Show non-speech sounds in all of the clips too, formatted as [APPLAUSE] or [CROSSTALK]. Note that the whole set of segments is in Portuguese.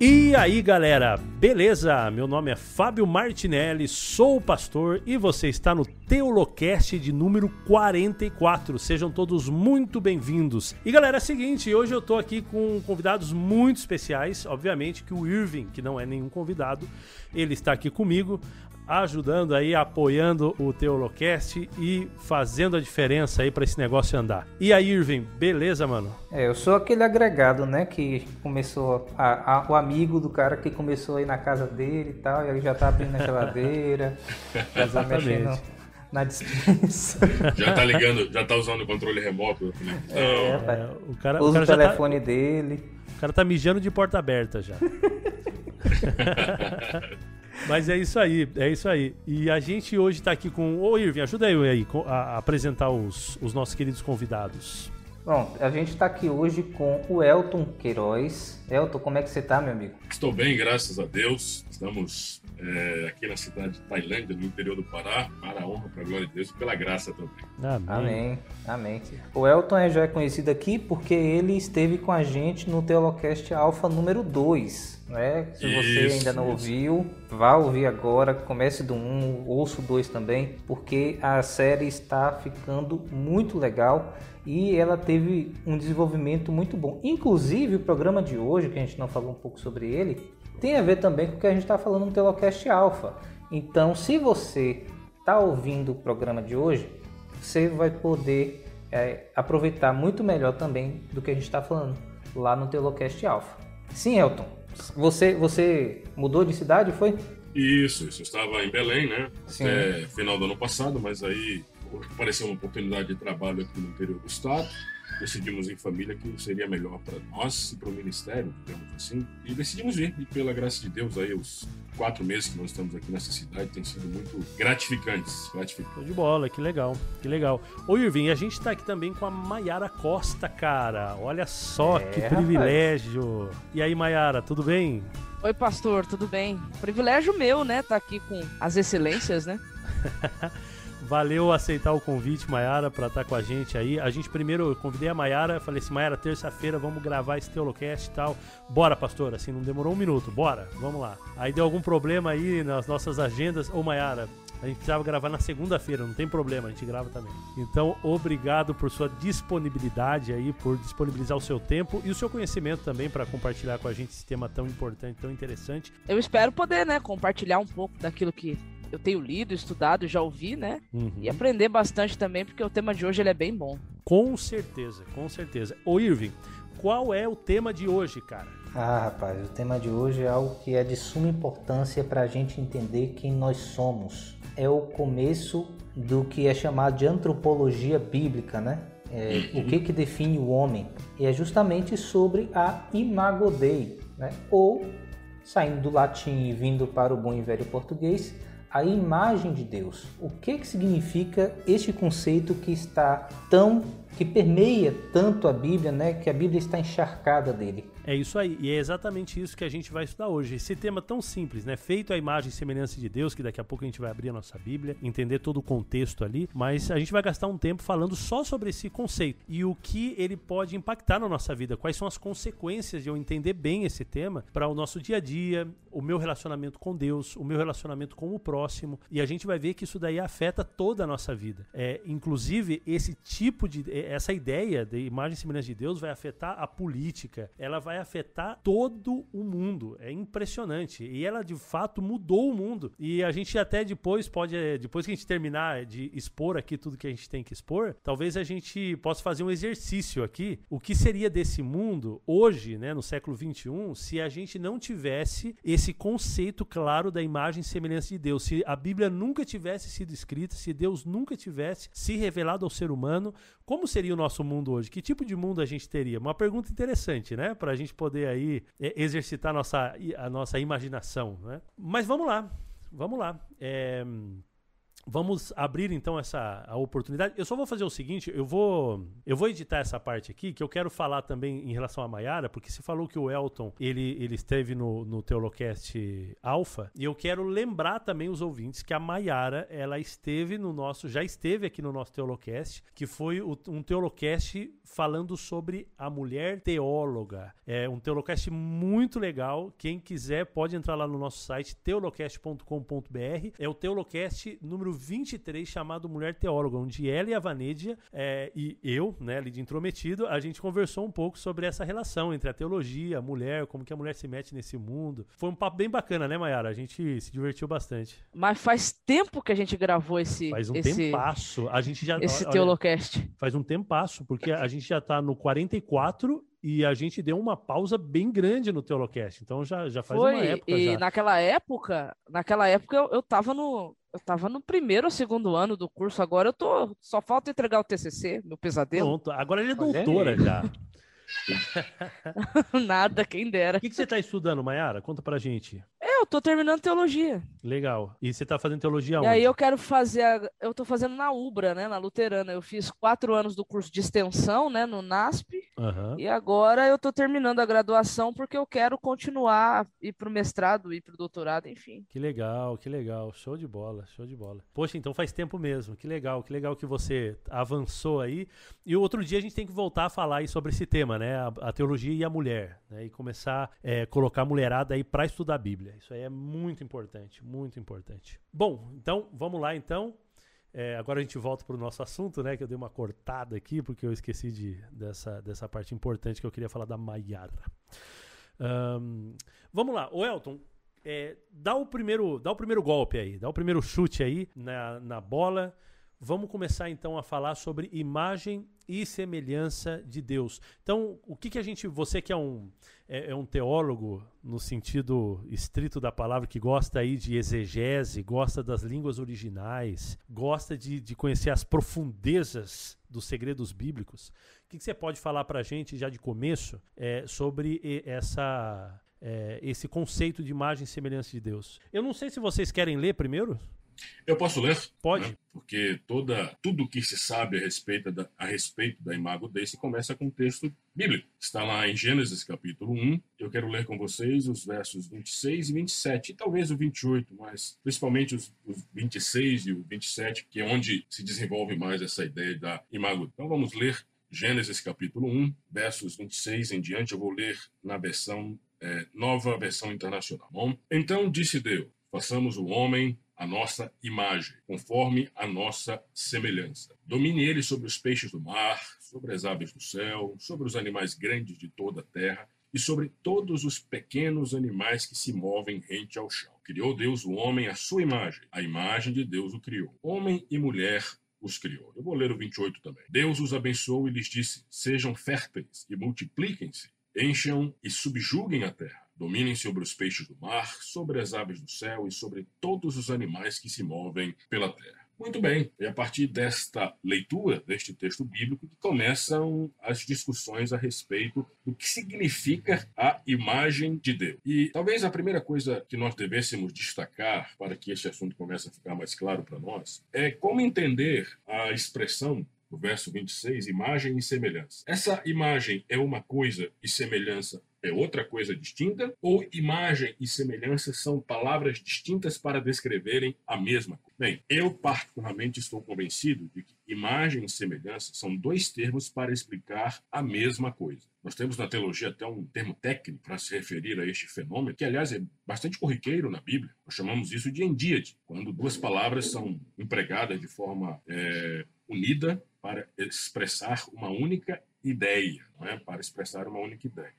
E aí galera, beleza? Meu nome é Fábio Martinelli, sou pastor e você está no Teolocast de número 44. Sejam todos muito bem-vindos. E galera, é o seguinte, hoje eu tô aqui com convidados muito especiais. Obviamente que o Irving, que não é nenhum convidado, ele está aqui comigo ajudando aí, apoiando o Teolocast e fazendo a diferença aí para esse negócio andar. E aí, Irving, beleza, mano? É, eu sou aquele agregado, né, que começou, a, a, o amigo do cara que começou aí na casa dele e tal, e aí já tá abrindo a geladeira, [LAUGHS] já tá mexendo na dispensa. Já tá ligando, já tá usando o controle remoto. É, é, o cara, usa o, cara o tá telefone tá, dele. O cara tá mijando de porta aberta já. [LAUGHS] Mas é isso aí, é isso aí. E a gente hoje está aqui com. Ô Irving, ajuda eu aí a, apresentar os, os nossos queridos convidados. Bom, a gente está aqui hoje com o Elton Queiroz. Elton, como é que você está, meu amigo? Estou bem, graças a Deus. Estamos é, aqui na cidade de Tailândia, no interior do Pará, para a honra, para a glória de Deus e pela graça também. Amém. Amém. Amém. O Elton é, já é conhecido aqui porque ele esteve com a gente no Teolocast Alpha número 2. Né? Se você isso, ainda não isso. ouviu, vá ouvir agora, comece do 1, um, ouça o 2 também, porque a série está ficando muito legal e ela teve um desenvolvimento muito bom. Inclusive, o programa de hoje, que a gente não falou um pouco sobre ele, tem a ver também com o que a gente está falando no Telocast Alpha. Então, se você está ouvindo o programa de hoje, você vai poder é, aproveitar muito melhor também do que a gente está falando lá no Telocast Alpha. Sim, Elton, você, você mudou de cidade, foi? Isso, isso. Eu estava em Belém, né? Sim. Até final do ano passado, mas aí apareceu uma oportunidade de trabalho aqui no interior do estado decidimos em família que seria melhor para nós e para o ministério, digamos assim, e decidimos vir. E pela graça de Deus, aí os quatro meses que nós estamos aqui nessa cidade têm sido muito gratificantes. gratificantes. de bola, que legal, que legal. Ô Irving, a gente está aqui também com a Maiara Costa, cara. Olha só é, que privilégio. Rapaz. E aí, Maiara, tudo bem? Oi, pastor, tudo bem? Privilégio meu, né? Tá aqui com as excelências, né? [LAUGHS] Valeu aceitar o convite, Maiara, para estar tá com a gente aí. A gente primeiro, eu convidei a Maiara, falei assim, Maiara, terça-feira vamos gravar esse Teolocast e tal. Bora, pastor, assim, não demorou um minuto, bora, vamos lá. Aí deu algum problema aí nas nossas agendas. Ô, Maiara, a gente precisava gravar na segunda-feira, não tem problema, a gente grava também. Então, obrigado por sua disponibilidade aí, por disponibilizar o seu tempo e o seu conhecimento também para compartilhar com a gente esse tema tão importante, tão interessante. Eu espero poder, né, compartilhar um pouco daquilo que eu tenho lido, estudado, já ouvi, né? Uhum. E aprender bastante também, porque o tema de hoje ele é bem bom. Com certeza, com certeza. Ô Irving, qual é o tema de hoje, cara? Ah, rapaz, o tema de hoje é algo que é de suma importância para a gente entender quem nós somos. É o começo do que é chamado de antropologia bíblica, né? É, o que que define o homem? E é justamente sobre a imago Dei, né? Ou, saindo do latim e vindo para o bom e velho português, a imagem de Deus. O que, que significa este conceito que está tão que permeia tanto a Bíblia, né, que a Bíblia está encharcada dele? É isso aí, e é exatamente isso que a gente vai estudar hoje. Esse tema tão simples, né? Feito a imagem e semelhança de Deus, que daqui a pouco a gente vai abrir a nossa Bíblia, entender todo o contexto ali, mas a gente vai gastar um tempo falando só sobre esse conceito e o que ele pode impactar na nossa vida, quais são as consequências de eu entender bem esse tema para o nosso dia a dia, o meu relacionamento com Deus, o meu relacionamento com o próximo, e a gente vai ver que isso daí afeta toda a nossa vida. É, inclusive, esse tipo de é, essa ideia de imagem e semelhança de Deus vai afetar a política, ela vai afetar todo o mundo. É impressionante. E ela de fato mudou o mundo. E a gente até depois pode, é, depois que a gente terminar de expor aqui tudo que a gente tem que expor, talvez a gente possa fazer um exercício aqui. O que seria desse mundo hoje, né, no século 21, se a gente não tivesse esse conceito claro da imagem e semelhança de Deus? Se a Bíblia nunca tivesse sido escrita, se Deus nunca tivesse se revelado ao ser humano, como seria o nosso mundo hoje? Que tipo de mundo a gente teria? Uma pergunta interessante, né? Para a gente poder aí é, exercitar nossa, a nossa imaginação, né? Mas vamos lá, vamos lá. É... vamos abrir então essa a oportunidade. Eu só vou fazer o seguinte, eu vou eu vou editar essa parte aqui, que eu quero falar também em relação a Maiara, porque você falou que o Elton, ele, ele esteve no, no Teolocast Alpha, e eu quero lembrar também os ouvintes que a Maiara, ela esteve no nosso, já esteve aqui no nosso Teolocast, que foi o, um Teolocast falando sobre a mulher teóloga. É um Teolocast muito legal, quem quiser pode entrar lá no nosso site teolocast.com.br, é o Teolocast número 23 chamado Mulher Teóloga, onde ela e a Vanédia é, e eu, né, ali de intrometido, a gente conversou um pouco sobre essa relação entre a teologia, a mulher, como que a mulher se mete nesse mundo. Foi um papo bem bacana, né, Mayara? A gente se divertiu bastante. Mas faz tempo que a gente gravou esse. Faz um esse, tempasso. A gente já. Esse olha, Teolocast. Faz um tempasso, porque a gente já tá no 44 e a gente deu uma pausa bem grande no Teolocast. Então já, já faz Foi, uma época. E já. naquela época, naquela época eu, eu tava no. Eu tava no primeiro ou segundo ano do curso, agora eu tô. Só falta entregar o TCC, meu pesadelo. Pronto, agora ele é doutora já. [LAUGHS] [LAUGHS] Nada, quem dera. O que, que você está estudando, Mayara? Conta pra gente. Eu tô terminando teologia. Legal. E você tá fazendo teologia e onde? aí eu quero fazer, a... eu tô fazendo na Ubra, né, na Luterana. Eu fiz quatro anos do curso de extensão, né, no NASP. Uhum. E agora eu tô terminando a graduação porque eu quero continuar, ir pro mestrado, ir pro doutorado, enfim. Que legal, que legal. Show de bola, show de bola. Poxa, então faz tempo mesmo. Que legal, que legal que você avançou aí. E outro dia a gente tem que voltar a falar aí sobre esse tema, né? A, a teologia e a mulher, né? E começar a é, colocar a mulherada aí para estudar a Bíblia. Isso aí é muito importante, muito importante. Bom, então vamos lá então. É, agora a gente volta para o nosso assunto, né? Que eu dei uma cortada aqui porque eu esqueci de, dessa, dessa parte importante que eu queria falar da Maiara. Um, vamos lá, o Elton, é, dá o primeiro, dá o primeiro golpe aí, dá o primeiro chute aí na, na bola. Vamos começar então a falar sobre imagem e semelhança de Deus. Então, o que, que a gente, você que é um, é, é, um teólogo no sentido estrito da palavra, que gosta aí de exegese, gosta das línguas originais, gosta de, de conhecer as profundezas dos segredos bíblicos, o que, que você pode falar para a gente já de começo é, sobre essa, é, esse conceito de imagem e semelhança de Deus? Eu não sei se vocês querem ler primeiro. Eu posso ler? Pode. Né? Porque toda, tudo que se sabe a respeito da, a respeito da imago Dei se começa com um texto bíblico. Está lá em Gênesis capítulo 1. Eu quero ler com vocês os versos 26 e 27, e talvez o 28, mas principalmente os, os 26 e o 27, que é onde se desenvolve mais essa ideia da imago. Então vamos ler Gênesis capítulo 1, versos 26 em diante. Eu vou ler na versão, é, nova versão internacional. Bom? Então disse Deus, façamos o homem a nossa imagem, conforme a nossa semelhança. Domine ele sobre os peixes do mar, sobre as aves do céu, sobre os animais grandes de toda a terra e sobre todos os pequenos animais que se movem rente ao chão. Criou Deus o homem à sua imagem, a imagem de Deus o criou. Homem e mulher os criou. Eu vou ler o 28 também. Deus os abençoou e lhes disse: Sejam férteis e multipliquem-se, encham e subjuguem a terra Dominem sobre os peixes do mar, sobre as aves do céu e sobre todos os animais que se movem pela terra. Muito bem, é a partir desta leitura deste texto bíblico que começam as discussões a respeito do que significa a imagem de Deus. E talvez a primeira coisa que nós devêssemos destacar para que este assunto comece a ficar mais claro para nós é como entender a expressão do verso 26, imagem e semelhança. Essa imagem é uma coisa e semelhança é outra coisa distinta? Ou imagem e semelhança são palavras distintas para descreverem a mesma coisa? Bem, eu particularmente estou convencido de que imagem e semelhança são dois termos para explicar a mesma coisa. Nós temos na teologia até um termo técnico para se referir a este fenômeno, que aliás é bastante corriqueiro na Bíblia. Nós chamamos isso de endíade, quando duas palavras são empregadas de forma é, unida para expressar uma única ideia, não é? para expressar uma única ideia.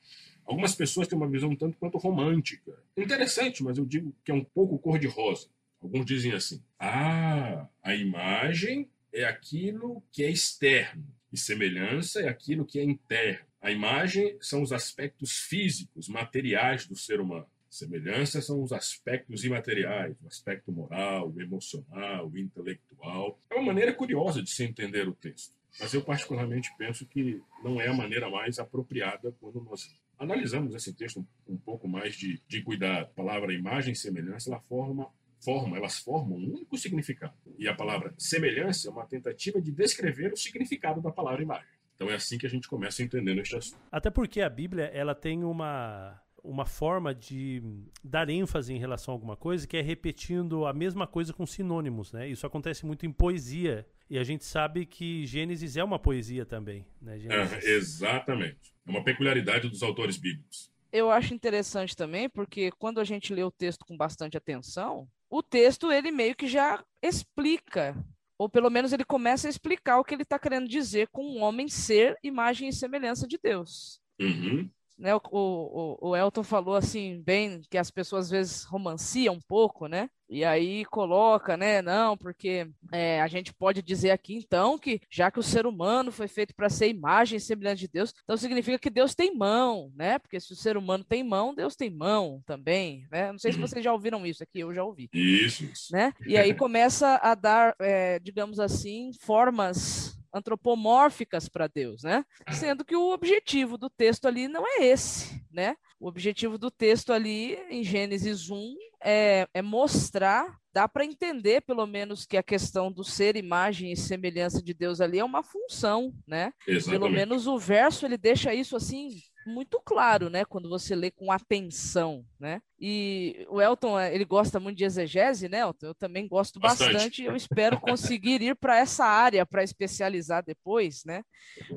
Algumas pessoas têm uma visão um tanto quanto romântica. Interessante, mas eu digo que é um pouco cor-de-rosa. Alguns dizem assim: ah, a imagem é aquilo que é externo, e semelhança é aquilo que é interno. A imagem são os aspectos físicos, materiais do ser humano. Semelhança são os aspectos imateriais, o aspecto moral, emocional, intelectual. É uma maneira curiosa de se entender o texto. Mas eu, particularmente, penso que não é a maneira mais apropriada quando nós analisamos esse texto um pouco mais de, de cuidado. A palavra imagem e semelhança, ela forma formam, elas formam um único significado. E a palavra semelhança é uma tentativa de descrever o significado da palavra imagem. Então é assim que a gente começa entendendo este assunto. Até porque a Bíblia, ela tem uma uma forma de dar ênfase em relação a alguma coisa que é repetindo a mesma coisa com sinônimos, né? Isso acontece muito em poesia e a gente sabe que Gênesis é uma poesia também, né? É, exatamente. É uma peculiaridade dos autores bíblicos. Eu acho interessante também porque quando a gente lê o texto com bastante atenção, o texto ele meio que já explica ou pelo menos ele começa a explicar o que ele está querendo dizer com um homem ser imagem e semelhança de Deus. Uhum né, o, o, o, Elton falou assim, bem, que as pessoas às vezes romanciam um pouco, né? E aí coloca, né? Não, porque é, a gente pode dizer aqui então que já que o ser humano foi feito para ser imagem e semelhança de Deus, então significa que Deus tem mão, né? Porque se o ser humano tem mão, Deus tem mão também, né? Não sei se uhum. vocês já ouviram isso aqui, eu já ouvi. Isso. Né? E aí começa a dar, é, digamos assim, formas antropomórficas para Deus, né? Sendo que o objetivo do texto ali não é esse, né? O objetivo do texto ali em Gênesis 1 é, é mostrar, dá para entender pelo menos que a questão do ser imagem e semelhança de Deus ali é uma função, né? Exatamente. Pelo menos o verso ele deixa isso assim muito claro, né, quando você lê com atenção, né? E o Elton, eh, ele gosta muito de exegese, né, Elton? Eu também gosto bastante. bastante eu espero conseguir ir para essa área para especializar depois, né?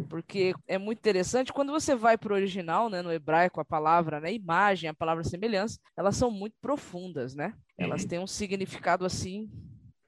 Porque é muito interessante quando você vai para o original, né, no hebraico, a palavra, né, imagem, a palavra semelhança, elas são muito profundas, né? Elas uhum. têm um significado assim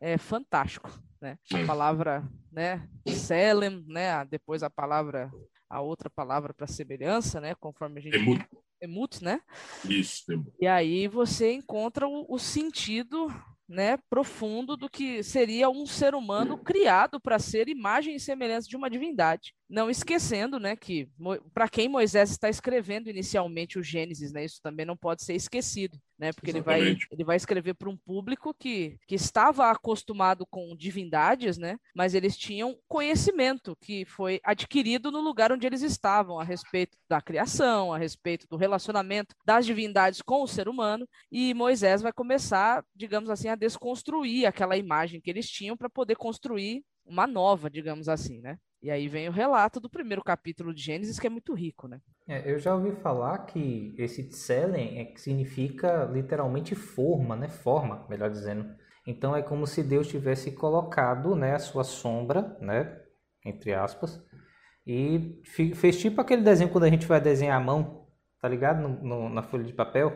é fantástico, né? A palavra, né, selem, né, depois a palavra a outra palavra para semelhança, né? Conforme a gente. Emut. Emut, né? Isso, emut. E aí você encontra o, o sentido né, profundo do que seria um ser humano criado para ser imagem e semelhança de uma divindade. Não esquecendo, né, que para quem Moisés está escrevendo inicialmente o Gênesis, né, isso também não pode ser esquecido, né, porque ele vai, ele vai escrever para um público que, que estava acostumado com divindades, né, mas eles tinham conhecimento que foi adquirido no lugar onde eles estavam a respeito da criação, a respeito do relacionamento das divindades com o ser humano, e Moisés vai começar, digamos assim, a desconstruir aquela imagem que eles tinham para poder construir uma nova, digamos assim, né? E aí vem o relato do primeiro capítulo de Gênesis, que é muito rico, né? É, eu já ouvi falar que esse tselen é que significa literalmente forma, né? Forma, melhor dizendo. Então é como se Deus tivesse colocado, né, a sua sombra, né, entre aspas, e fez tipo aquele desenho quando a gente vai desenhar a mão, tá ligado? No, no, na folha de papel,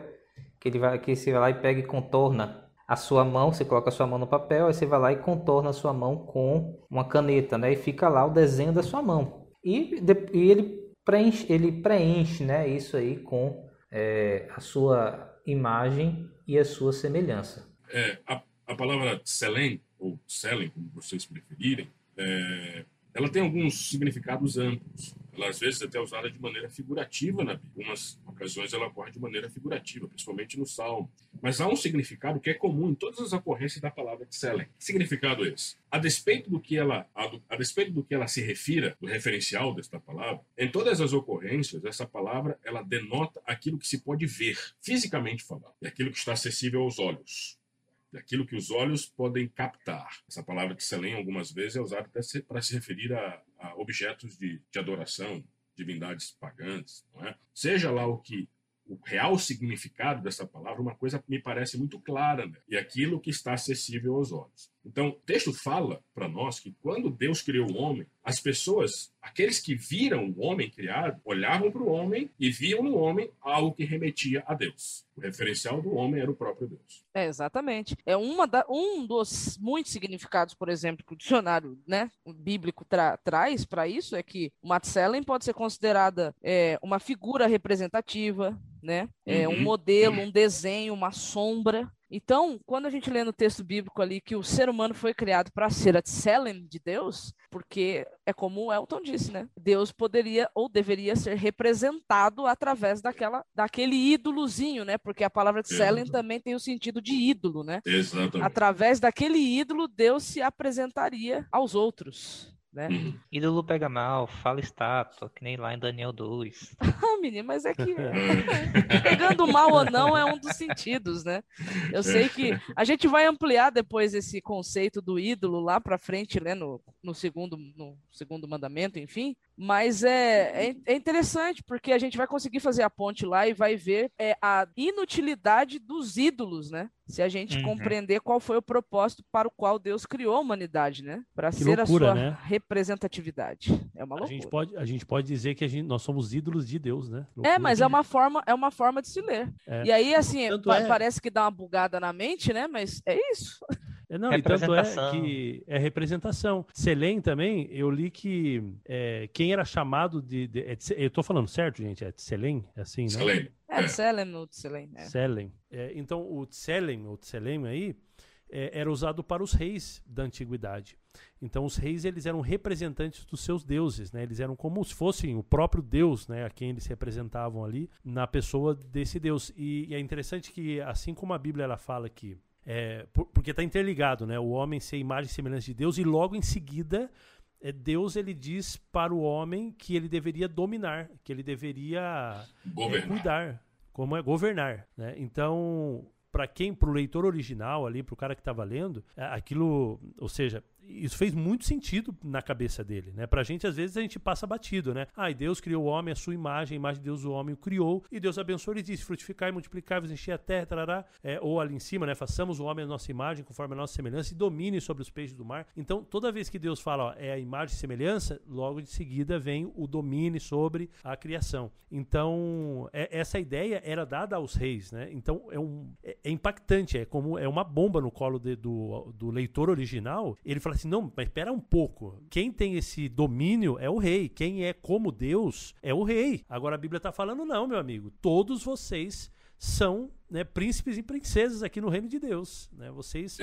que ele vai que você vai lá e pega e contorna a sua mão, você coloca a sua mão no papel, aí você vai lá e contorna a sua mão com uma caneta, né? E fica lá o desenho da sua mão. E, e ele preenche, ele preenche, né? Isso aí com é, a sua imagem e a sua semelhança. É, a, a palavra selem, ou selem, como vocês preferirem, é, ela tem alguns significados amplos. Ela, às vezes, é até usada de maneira figurativa na Bíblia. Em algumas ocasiões, ela ocorre de maneira figurativa, principalmente no Salmo. Mas há um significado que é comum em todas as ocorrências da palavra de Selem. Que significado é esse? A despeito do que ela, a, a despeito do que ela se refira, do referencial desta palavra, em todas as ocorrências, essa palavra ela denota aquilo que se pode ver, fisicamente falando, e aquilo que está acessível aos olhos daquilo que os olhos podem captar. Essa palavra que Selém algumas vezes é usada para se referir a, a objetos de, de, adoração, divindades pagãs, não é? Seja lá o que o real significado dessa palavra, uma coisa me parece muito clara, né? e aquilo que está acessível aos olhos. Então, o texto fala para nós que quando Deus criou o homem, as pessoas, aqueles que viram o homem criado, olhavam para o homem e viam no homem algo que remetia a Deus. O referencial do homem era o próprio Deus. É, exatamente. É uma da, um dos muitos significados, por exemplo, que o dicionário né, bíblico tra, traz para isso é que o Matsellen pode ser considerada é, uma figura representativa, né? É um uhum. modelo, um desenho, uma sombra. Então, quando a gente lê no texto bíblico ali que o ser humano foi criado para ser a Tselem de Deus, porque é como o Elton disse, né? Deus poderia ou deveria ser representado através daquela, daquele ídolozinho, né? Porque a palavra Tselem também tem o sentido de ídolo, né? Exatamente. Através daquele ídolo, Deus se apresentaria aos outros. Né? Uhum. Ídolo pega mal, fala estátua, que nem lá em Daniel 2. [LAUGHS] ah, menino, mas é que [LAUGHS] pegando mal ou não é um dos sentidos, né? Eu sei que a gente vai ampliar depois esse conceito do ídolo lá para frente, né, no, no, segundo, no segundo mandamento, enfim, mas é, é, é, interessante porque a gente vai conseguir fazer a ponte lá e vai ver é, a inutilidade dos ídolos, né? Se a gente uhum. compreender qual foi o propósito para o qual Deus criou a humanidade, né? Para ser loucura, a sua né? representatividade. É uma loucura. A gente pode, a gente pode dizer que a gente, nós somos ídolos de Deus, né? Loucura é, mas é uma forma, é uma forma de se ler. É. E aí, assim, pa é... parece que dá uma bugada na mente, né? Mas é isso. É, não, e tanto é que é representação. Selém também, eu li que é, quem era chamado de. de é, eu tô falando certo, gente? É Selém? É assim, né? Selém. É, Selem ou Tselem. É. Selem. É, então, o Tselem, ou Tselem aí, é, era usado para os reis da antiguidade. Então, os reis eles eram representantes dos seus deuses, né? Eles eram como se fossem o próprio Deus, né? A quem eles representavam ali na pessoa desse Deus. E, e é interessante que, assim como a Bíblia ela fala que é, por, porque está interligado, né? O homem ser imagem e semelhança de Deus, e logo em seguida, é, Deus ele diz para o homem que ele deveria dominar, que ele deveria é, cuidar, como é governar, né? Então, para quem, para o leitor original ali, para o cara que estava lendo, é, aquilo, ou seja, isso fez muito sentido na cabeça dele, né? Pra gente, às vezes, a gente passa batido, né? Ah, Deus criou o homem, a sua imagem, a imagem de Deus o homem o criou, e Deus abençoou e disse, frutificar e multiplicar, encher a terra, tarará. É, ou ali em cima, né? Façamos o homem a nossa imagem, conforme a nossa semelhança, e domine sobre os peixes do mar. Então, toda vez que Deus fala, ó, é a imagem e semelhança, logo de seguida vem o domínio sobre a criação. Então, é, essa ideia era dada aos reis, né? Então, é, um, é, é impactante, é como é uma bomba no colo de, do, do leitor original. Ele fala assim, não, mas espera um pouco. Quem tem esse domínio é o rei. Quem é como Deus é o rei. Agora a Bíblia está falando, não, meu amigo. Todos vocês são né, príncipes e princesas aqui no reino de Deus. Né? Vocês.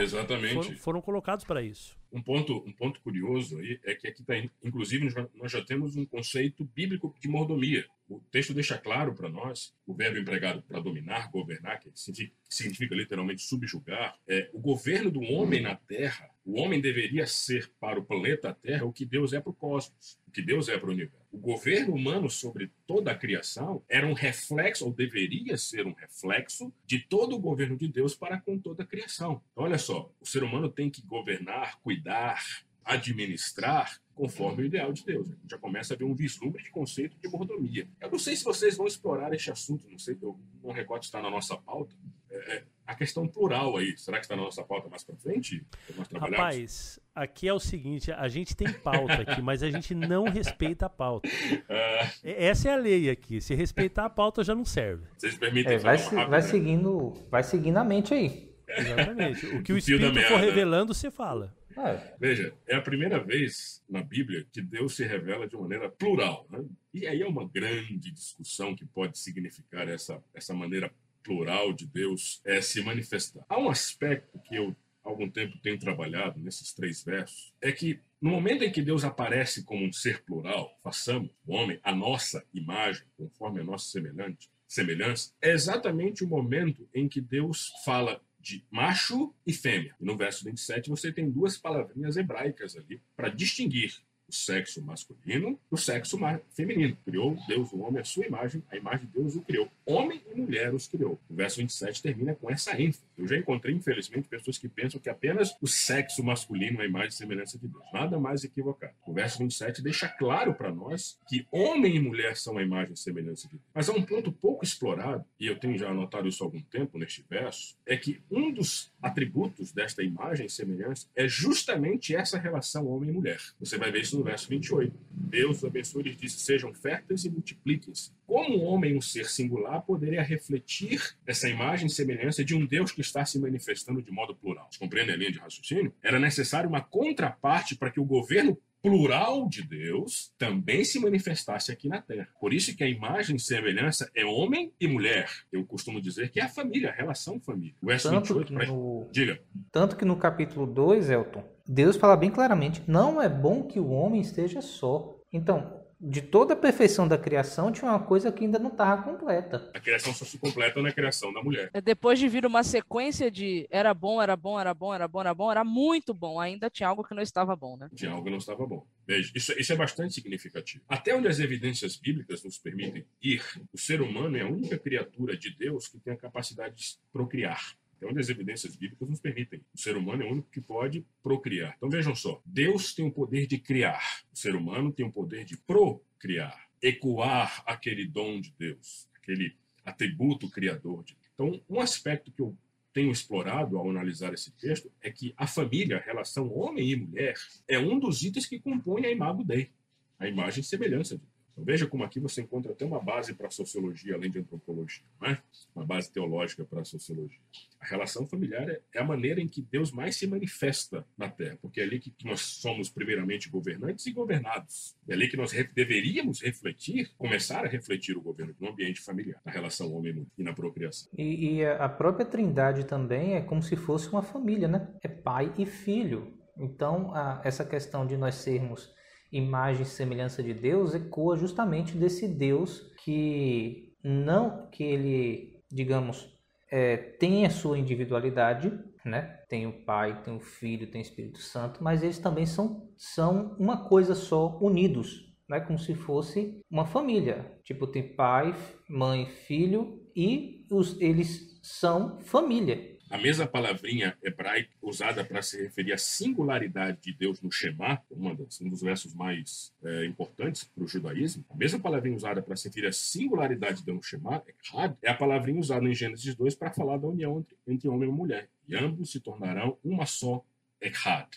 Foram, foram colocados para isso. Um ponto, um ponto curioso aí é que aqui tá, inclusive, nós já temos um conceito bíblico de mordomia. O texto deixa claro para nós o verbo empregado para dominar, governar, que significa, significa literalmente subjugar, é o governo do homem na Terra. O homem deveria ser para o planeta Terra o que Deus é para o cosmos, o que Deus é para o universo. O governo humano sobre toda a criação era um reflexo, ou deveria ser um reflexo, de todo o governo de Deus para com toda a criação. Então, olha só, o ser humano tem que governar, cuidar, administrar conforme o ideal de Deus. Gente já começa a ver um vislumbre de conceito de mordomia. Eu não sei se vocês vão explorar este assunto, não sei, eu não recordo se está na nossa pauta. É, é, a questão plural aí, será que está na nossa pauta mais para frente? Rapaz, aqui é o seguinte, a gente tem pauta aqui, mas a gente não respeita a pauta. Ah. Essa é a lei aqui, se respeitar a pauta já não serve. Vocês permitem é, vai, se, vai, né? seguindo, vai seguindo a mente aí. Exatamente. O que [LAUGHS] o, o Espírito for revelando, você fala. É. Veja, é a primeira vez na Bíblia que Deus se revela de maneira plural. Né? E aí é uma grande discussão que pode significar essa, essa maneira plural de Deus é, se manifestar. Há um aspecto que eu algum tempo tenho trabalhado nesses três versos, é que no momento em que Deus aparece como um ser plural, façamos o homem a nossa imagem, conforme a nossa semelhante, semelhança, é exatamente o momento em que Deus fala de macho e fêmea. E no verso 27 você tem duas palavrinhas hebraicas ali para distinguir o sexo masculino do sexo feminino. Criou Deus o homem à sua imagem, a imagem de Deus o criou. Homem e mulher os criou. O verso 27 termina com essa ênfase. Eu já encontrei, infelizmente, pessoas que pensam que apenas o sexo masculino é a imagem e semelhança de Deus. Nada mais equivocado. O verso 27 deixa claro para nós que homem e mulher são a imagem e semelhança de Deus. Mas há um ponto pouco explorado, e eu tenho já anotado isso há algum tempo neste verso, é que um dos atributos desta imagem e semelhança é justamente essa relação homem e mulher. Você vai ver isso no verso 28. Deus abençoe e disse: Sejam férteis e multipliquem-se. Como o homem, um ser singular, poderia refletir essa imagem e semelhança de um Deus que está se manifestando de modo plural? Você compreende a linha de raciocínio? Era necessário uma contraparte para que o governo plural de Deus também se manifestasse aqui na Terra. Por isso que a imagem e semelhança é homem e mulher. Eu costumo dizer que é a família, a relação família. O verso tanto 28, pra... no... diga. Tanto que no capítulo 2, Elton, Deus fala bem claramente: não é bom que o homem esteja só. Então, de toda a perfeição da criação, tinha uma coisa que ainda não estava completa. A criação só se completa na criação da mulher. É, depois de vir uma sequência de era bom, era bom, era bom, era bom, era bom, era muito bom, ainda tinha algo que não estava bom, né? Tinha algo que não estava bom. Veja, isso, isso é bastante significativo. Até onde as evidências bíblicas nos permitem ir, o ser humano é a única criatura de Deus que tem a capacidade de procriar. É onde as evidências bíblicas nos permitem. O ser humano é o único que pode procriar. Então vejam só: Deus tem o poder de criar, o ser humano tem o poder de procriar, ecoar aquele dom de Deus, aquele atributo criador de Deus. Então, um aspecto que eu tenho explorado ao analisar esse texto é que a família, a relação homem e mulher, é um dos itens que compõe a imago Dei, a imagem e semelhança de Deus. Então, veja como aqui você encontra até uma base para a sociologia, além de antropologia, é? uma base teológica para a sociologia. A relação familiar é, a maneira em que Deus mais se manifesta na Terra, porque é ali que nós somos, primeiramente, governantes e governados. É ali que nós deveríamos refletir, começar a refletir o governo no ambiente familiar, na relação homem e na procriação. E, e a própria Trindade também é como se fosse uma família, né? É pai e filho. Então, a, essa questão de nós sermos imagem e semelhança de Deus ecoa justamente desse Deus que não que ele, digamos, é, tem a sua individualidade, né? Tem o Pai, tem o Filho, tem o Espírito Santo, mas eles também são, são uma coisa só, unidos, né? Como se fosse uma família. Tipo, tem pai, mãe, filho e os, eles são família. A mesma palavrinha hebraica usada para se referir à singularidade de Deus no Shema, um dos versos mais é, importantes para o judaísmo, a mesma palavrinha usada para se referir à singularidade de Deus no Shema, é a palavrinha usada em Gênesis 2 para falar da união entre, entre homem e mulher. E ambos se tornarão uma só Echad,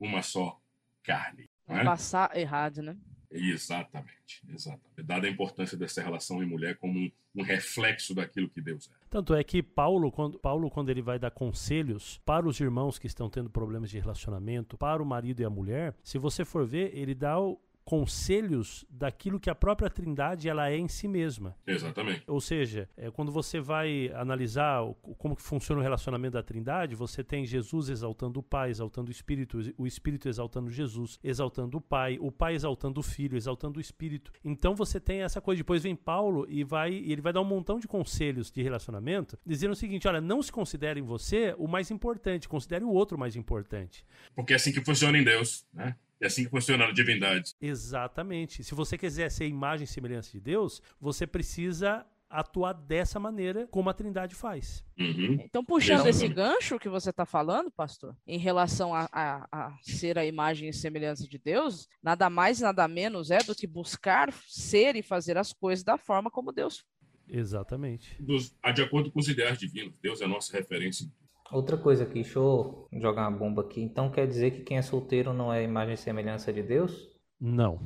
uma só carne. É? Passar errado, né? Exatamente, exatamente. Dada a importância dessa relação em mulher como um, um, reflexo daquilo que Deus é. Tanto é que Paulo quando, Paulo, quando ele vai dar conselhos para os irmãos que estão tendo problemas de relacionamento, para o marido e a mulher, se você for ver, ele dá o, conselhos daquilo que a própria Trindade ela é em si mesma. Exatamente. Ou seja, é, quando você vai analisar o, como que funciona o relacionamento da Trindade, você tem Jesus exaltando o Pai, exaltando o Espírito, o Espírito exaltando Jesus, exaltando o Pai, o Pai exaltando o Filho, exaltando o Espírito. Então você tem essa coisa. Depois vem Paulo e vai e ele vai dar um montão de conselhos de relacionamento, dizendo o seguinte: olha, não se considere em você o mais importante, considere o outro mais importante. Porque é assim que funciona em Deus, né? É assim que funciona a divindade. Exatamente. Se você quiser ser imagem e semelhança de Deus, você precisa atuar dessa maneira como a Trindade faz. Uhum. Então, puxando esse gancho que você está falando, pastor, em relação a, a, a, ser a imagem e semelhança de Deus, nada mais, nada menos é do que buscar ser e fazer as coisas da forma como Deus. Exatamente. Dos, de acordo com os ideais divinos. Deus é a nossa referência em Outra coisa aqui, deixa eu jogar uma bomba aqui. Então quer dizer que quem é solteiro não é imagem e semelhança de Deus? Não.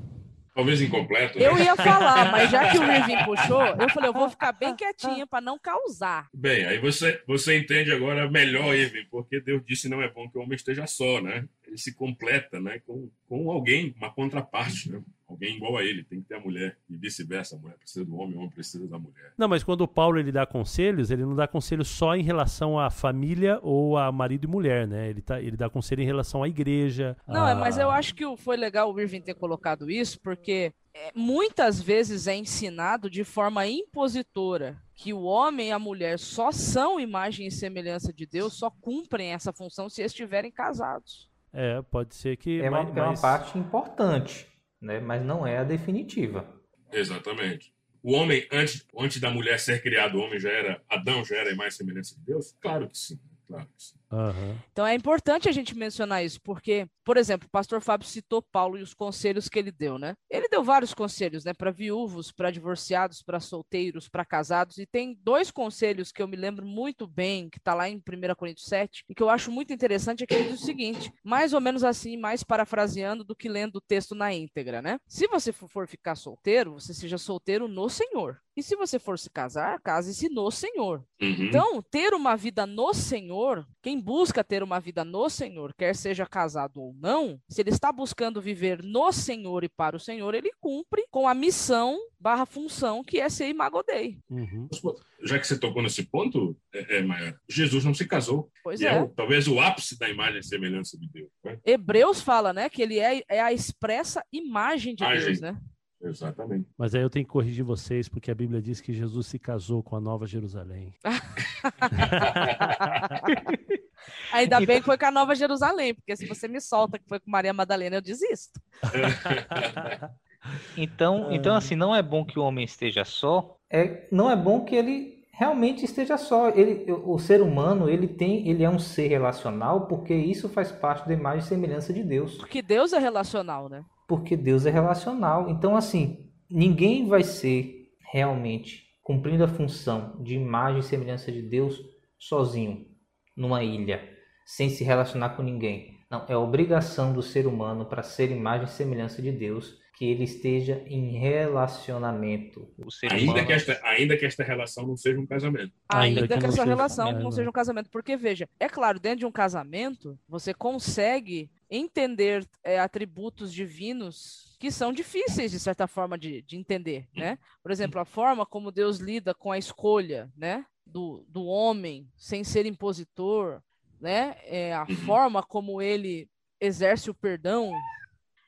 Talvez incompleto. Né? Eu ia falar, mas já que o [LAUGHS] Irving puxou, eu falei, eu vou ficar bem quietinha para não causar. Bem, aí você, você entende agora melhor, Irving, porque Deus disse não é bom que o homem esteja só, né? Ele se completa, né, com, com alguém, uma contraparte, né? alguém igual a ele, tem que ter a mulher, e vice-versa, a mulher precisa do homem, o homem precisa da mulher. Não, mas quando o Paulo ele dá conselhos, ele não dá conselhos só em relação à família ou a marido e mulher, né? Ele, tá, ele dá conselho em relação à igreja. Não, a... mas eu acho que foi legal o Irving ter colocado isso, porque é, muitas vezes é ensinado de forma impositora que o homem e a mulher só são imagem e semelhança de Deus, só cumprem essa função se estiverem casados. É, pode ser que. É uma, mas... é uma parte importante né? mas não é a definitiva. Exatamente. O homem, antes, antes da mulher ser criado, o homem já era, Adão já era mais semelhança de Deus? Claro que sim. Claro que sim. Uhum. Então é importante a gente mencionar isso, porque, por exemplo, o pastor Fábio citou Paulo e os conselhos que ele deu, né? Ele deu vários conselhos, né? Para viúvos, para divorciados, para solteiros, para casados, e tem dois conselhos que eu me lembro muito bem, que está lá em 1 Coríntios 7, e que eu acho muito interessante, é que ele diz o seguinte, mais ou menos assim, mais parafraseando do que lendo o texto na íntegra, né? Se você for ficar solteiro, você seja solteiro no Senhor. E se você for se casar, case-se no Senhor. Uhum. Então, ter uma vida no Senhor, quem busca ter uma vida no Senhor, quer seja casado ou não, se ele está buscando viver no Senhor e para o Senhor, ele cumpre com a missão barra função que é ser imagodei. Uhum. Já que você tocou nesse ponto, é, é, Maia, Jesus não se casou. Pois é. é talvez o ápice da imagem e semelhança de Deus. Né? Hebreus fala, né, que ele é, é a expressa imagem de Imagem. Deus, né? Exatamente. Mas aí eu tenho que corrigir vocês, porque a Bíblia diz que Jesus se casou com a Nova Jerusalém. [LAUGHS] Ainda bem que foi com a Nova Jerusalém, porque se você me solta que foi com Maria Madalena, eu desisto. [LAUGHS] então, então, assim, não é bom que o homem esteja só. É, não é bom que ele realmente esteja só. Ele, o ser humano, ele tem, ele é um ser relacional, porque isso faz parte da imagem e semelhança de Deus. Porque Deus é relacional, né? Porque Deus é relacional. Então, assim, ninguém vai ser realmente cumprindo a função de imagem e semelhança de Deus sozinho numa ilha, sem se relacionar com ninguém. Não, é obrigação do ser humano para ser imagem e semelhança de Deus que ele esteja em relacionamento. ainda, humano... que esta, ainda que esta relação não seja um casamento. Ainda, ainda que, que essa relação é, não seja um casamento. Porque, veja, é claro, dentro de um casamento, você consegue entender é, atributos divinos que são difíceis, de certa forma, de, de entender, né? Por exemplo, a forma como Deus lida com a escolha, né? do, do homem sem ser impositor, né? É a uhum. forma como ele exerce o perdão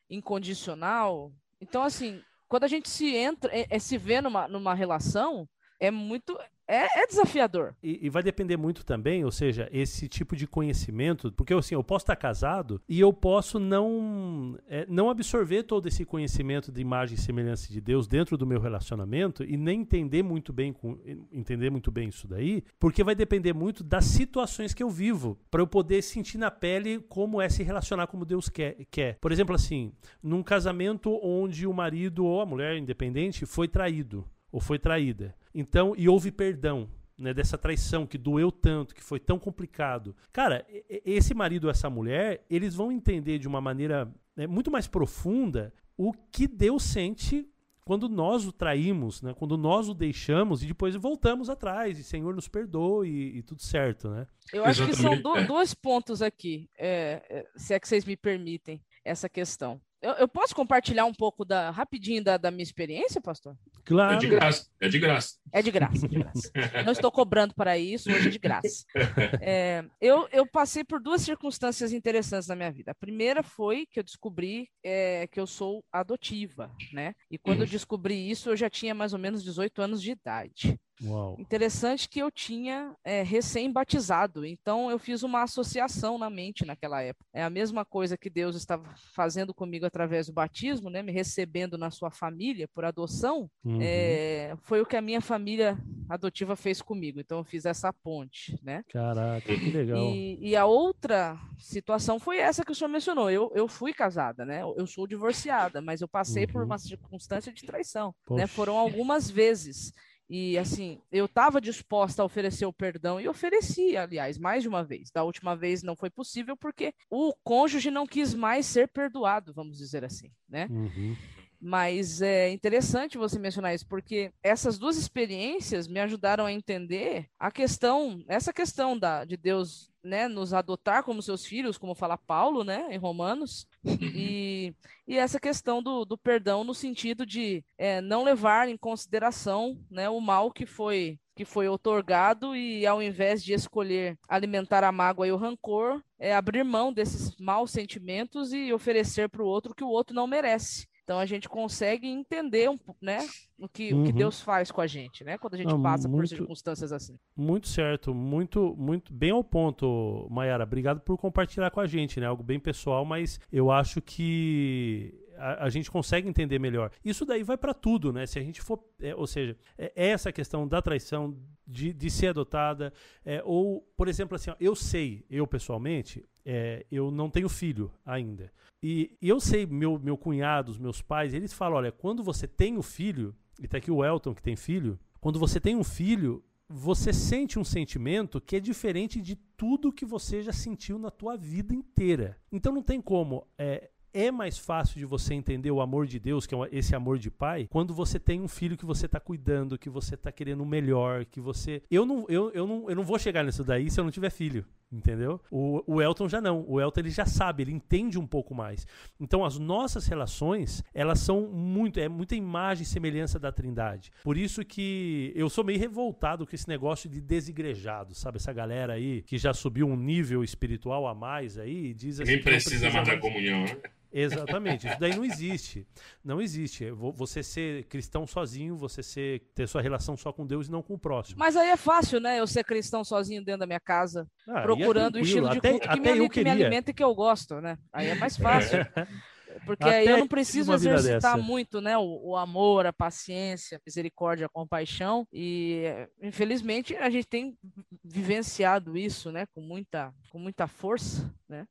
incondicional. Então, assim, quando a gente se entra, é, é se vê numa, numa relação, é muito é, é desafiador. E, e, vai depender muito também, ou seja, esse tipo de conhecimento, porque assim, eu posso estar casado e eu posso não, é, não absorver todo esse conhecimento de imagem e semelhança de Deus dentro do meu relacionamento e nem entender muito bem com, entender muito bem isso daí, porque vai depender muito das situações que eu vivo, para eu poder sentir na pele como é se relacionar como Deus quer, quer. Por exemplo, assim, num casamento onde o marido ou a mulher independente foi traído ou foi traída. Então, e houve perdão. Né, dessa traição que doeu tanto, que foi tão complicado. Cara, esse marido ou essa mulher, eles vão entender de uma maneira né, muito mais profunda o que Deus sente quando nós o traímos, né? Quando nós o deixamos e depois voltamos atrás, e Senhor nos perdoe e, e tudo certo, né? Eu acho Exatamente. que são do, dois pontos aqui, é, é, se é que vocês me permitem essa questão. Eu, eu, posso compartilhar um pouco da rapidinho da, da, minha experiência, pastor? Claro. É de graça. É de graça. É de graça, é de graça. Não estou cobrando para isso, hoje é de graça. [LAUGHS] É, eu, eu passei por duas circunstâncias interessantes na minha vida. A primeira foi que eu descobri é, que eu sou adotiva, né? E quando eu descobri isso, eu já tinha mais ou menos 18 anos de idade. Uau. Interessante que eu tinha é, recém-batizado, então eu fiz uma associação na mente naquela época. É a mesma coisa que Deus estava fazendo comigo através do batismo, né, me recebendo na sua família por adoção, uhum. é, foi o que a minha família adotiva fez comigo. Então eu fiz essa ponte, né? Caraca, que legal. E, e a outra situação foi essa que o senhor mencionou. Eu, eu fui casada, né? Eu sou divorciada, mas eu passei uhum. por uma circunstância de traição, né? Foram algumas vezes. E assim, eu estava disposta a oferecer o perdão e ofereci, aliás, mais de uma vez. Da última vez não foi possível porque o cônjuge não quis mais ser perdoado, vamos dizer assim, né? Uhum. Mas é interessante você mencionar isso, porque essas duas experiências me ajudaram a entender a questão, essa questão da, de Deus né, nos adotar como seus filhos, como fala Paulo, né, em Romanos, e, e essa questão do, do perdão no sentido de é, não levar em consideração né, o mal que foi que foi otorgado e ao invés de escolher alimentar a mágoa e o rancor, é abrir mão desses maus sentimentos e oferecer para o outro que o outro não merece. Então a gente consegue entender um, né, o que, uhum. o que uhum. Deus faz com a gente, né? Quando a gente Não, passa muito, por circunstâncias assim. Muito certo, muito, muito bem ao ponto, Mayara. Obrigado por compartilhar com a gente, né? Algo bem pessoal, mas eu acho que a, a, gente consegue entender melhor. Isso daí vai para tudo, né? Se a gente for, é, ou seja, é, é, essa questão da traição, de, de ser adotada, é, ou, por exemplo, assim, ó, eu sei, eu pessoalmente, é, eu não tenho filho ainda. E, e, eu sei, meu, meu cunhado, os meus pais, eles falam: olha, quando você tem o um filho, e tá aqui o Elton que tem filho, quando você tem um filho, você sente um sentimento que é diferente de tudo que você já sentiu na tua vida inteira. Então não tem como. É, é mais fácil de você entender o amor de Deus, que é esse amor de pai, quando você tem um filho que você está cuidando, que você está querendo o melhor, que você. Eu não, eu, eu, não, eu não vou chegar nisso daí se eu não tiver filho entendeu? O, o Elton já não. O Elton ele já sabe, ele entende um pouco mais. Então as nossas relações, elas são muito, é muita imagem e semelhança da Trindade. Por isso que eu sou meio revoltado com esse negócio de desigrejado, sabe? Essa galera aí que já subiu um nível espiritual a mais aí e diz assim. Nem precisa, precisa mais da comunhão, né? Exatamente. Isso daí não existe. Não existe. Você ser cristão sozinho, você ser, ter sua relação só com Deus e não com o próximo. Mas aí é fácil, né? Eu ser cristão sozinho dentro da minha casa, ah, é procurando é o estilo de culto até, que, me, que me alimenta e que eu gosto, né? Aí é mais fácil. [LAUGHS] Porque Até aí eu não preciso exercitar muito, né? O, o, amor, a paciência, a misericórdia, a compaixão. E infelizmente a gente tem vivenciado isso, né? Com muita, com muita força, né?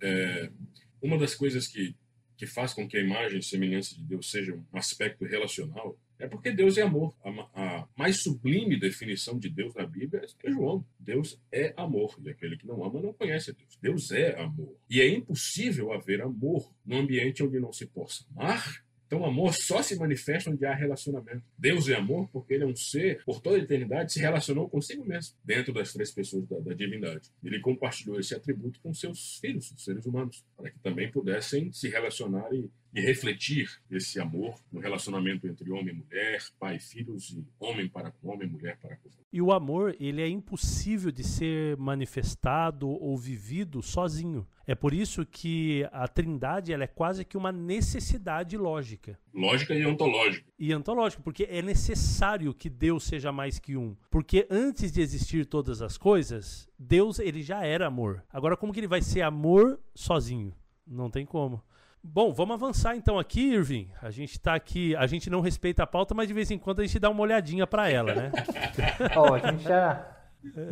É, uma das coisas que, que faz com que a imagem e semelhança de Deus seja um aspecto relacional é porque Deus é amor. A, a, mais sublime definição de Deus na Bíblia é João. Deus é amor. E aquele que não ama não conhece Deus. Deus é amor. E é impossível haver amor num ambiente onde não se possa amar então, amor só se manifesta onde há relacionamento. Deus é amor porque ele é um ser, por toda a eternidade, se relacionou consigo mesmo, dentro das três pessoas da, da divindade. Ele compartilhou esse atributo com seus filhos, os seres humanos, para que também pudessem se relacionar e e refletir esse amor no relacionamento entre homem e mulher, pai e filhos, e homem para com homem, mulher para com mulher. E o amor, ele é impossível de ser manifestado ou vivido sozinho. É por isso que a Trindade ela é quase que uma necessidade lógica. Lógica e ontológica. E ontológica, porque é necessário que Deus seja mais que um. Porque antes de existir todas as coisas, Deus ele já era amor. Agora como que ele vai ser amor sozinho? Não tem como. Bom, vamos avançar então aqui, Irving. A gente está aqui, a gente não respeita a pauta, mas de vez em quando a gente dá uma olhadinha para ela, né? [LAUGHS] Ó, oh, a gente já.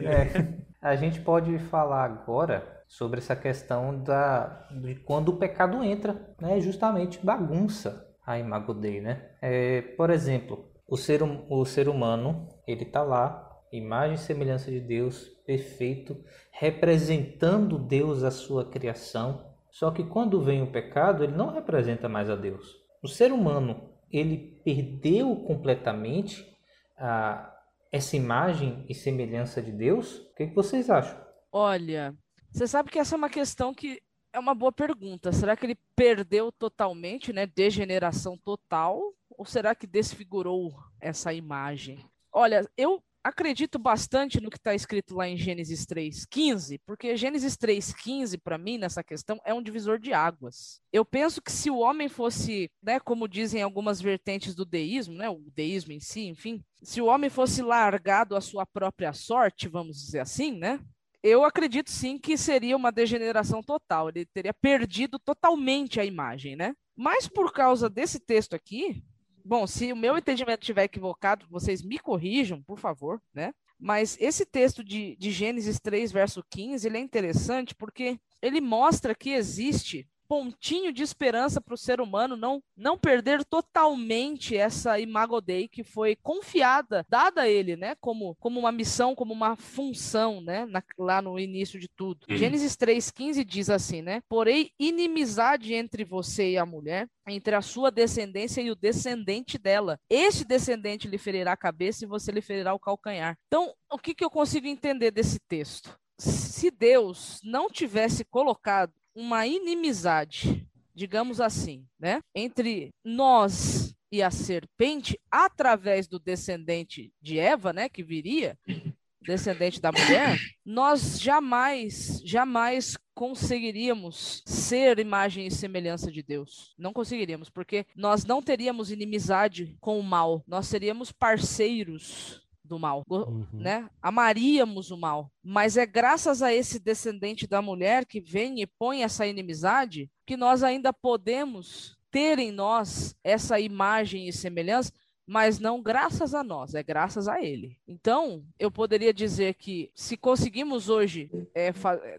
É, a gente pode falar agora sobre essa questão da, de quando o pecado entra, né? Justamente bagunça a Imago Dei, né? É, por exemplo, o ser, hum, o ser humano, ele está lá, imagem e semelhança de Deus, perfeito, representando Deus a sua criação, só que quando vem o pecado, ele não representa mais a Deus. O ser humano, ele perdeu completamente a, essa imagem e semelhança de Deus? O que, que vocês acham? Olha, você sabe que essa é uma questão que é uma boa pergunta. Será que ele perdeu totalmente, né? Degeneração total? Ou será que desfigurou essa imagem? Olha, eu acredito bastante no que está escrito lá em Gênesis 3,15, porque Gênesis 3,15, para mim, nessa questão, é um divisor de águas. Eu penso que se o homem fosse, né, como dizem algumas vertentes do deísmo, né, o deísmo em si, enfim, se o homem fosse largado à sua própria sorte, vamos dizer assim, né, eu acredito sim que seria uma degeneração total, ele teria perdido totalmente a imagem, né? Mas por causa desse texto aqui, Bom, se o meu entendimento estiver equivocado, vocês me corrijam, por favor, né? Mas esse texto de, de Gênesis 3, verso 15, ele é interessante porque ele mostra que existe pontinho de esperança para o ser humano não, não perder totalmente essa imago Dei que foi confiada, dada a ele, né, como, como uma missão, como uma função, né, na, lá no início de tudo. Uhum. Gênesis 3:15 diz assim, né? Porém inimizade entre você e a mulher, entre a sua descendência e o descendente dela. Este descendente lhe ferirá a cabeça e você lhe ferirá o calcanhar. Então, o que, que eu consigo entender desse texto? Se Deus não tivesse colocado uma inimizade, digamos assim, né, entre nós e a serpente através do descendente de Eva, né, que viria, [COUGHS] descendente da mulher, nós jamais, jamais conseguiríamos ser imagem e semelhança de Deus. Não conseguiríamos, porque nós não teríamos inimizade com o mal, nós seríamos parceiros do mal, uhum. né? Amaríamos o mal, mas é graças a esse descendente da mulher que vem e põe essa inimizade que nós ainda podemos ter em nós essa imagem e semelhança mas não graças a nós, é graças a Ele. Então, eu poderia dizer que se conseguimos hoje é,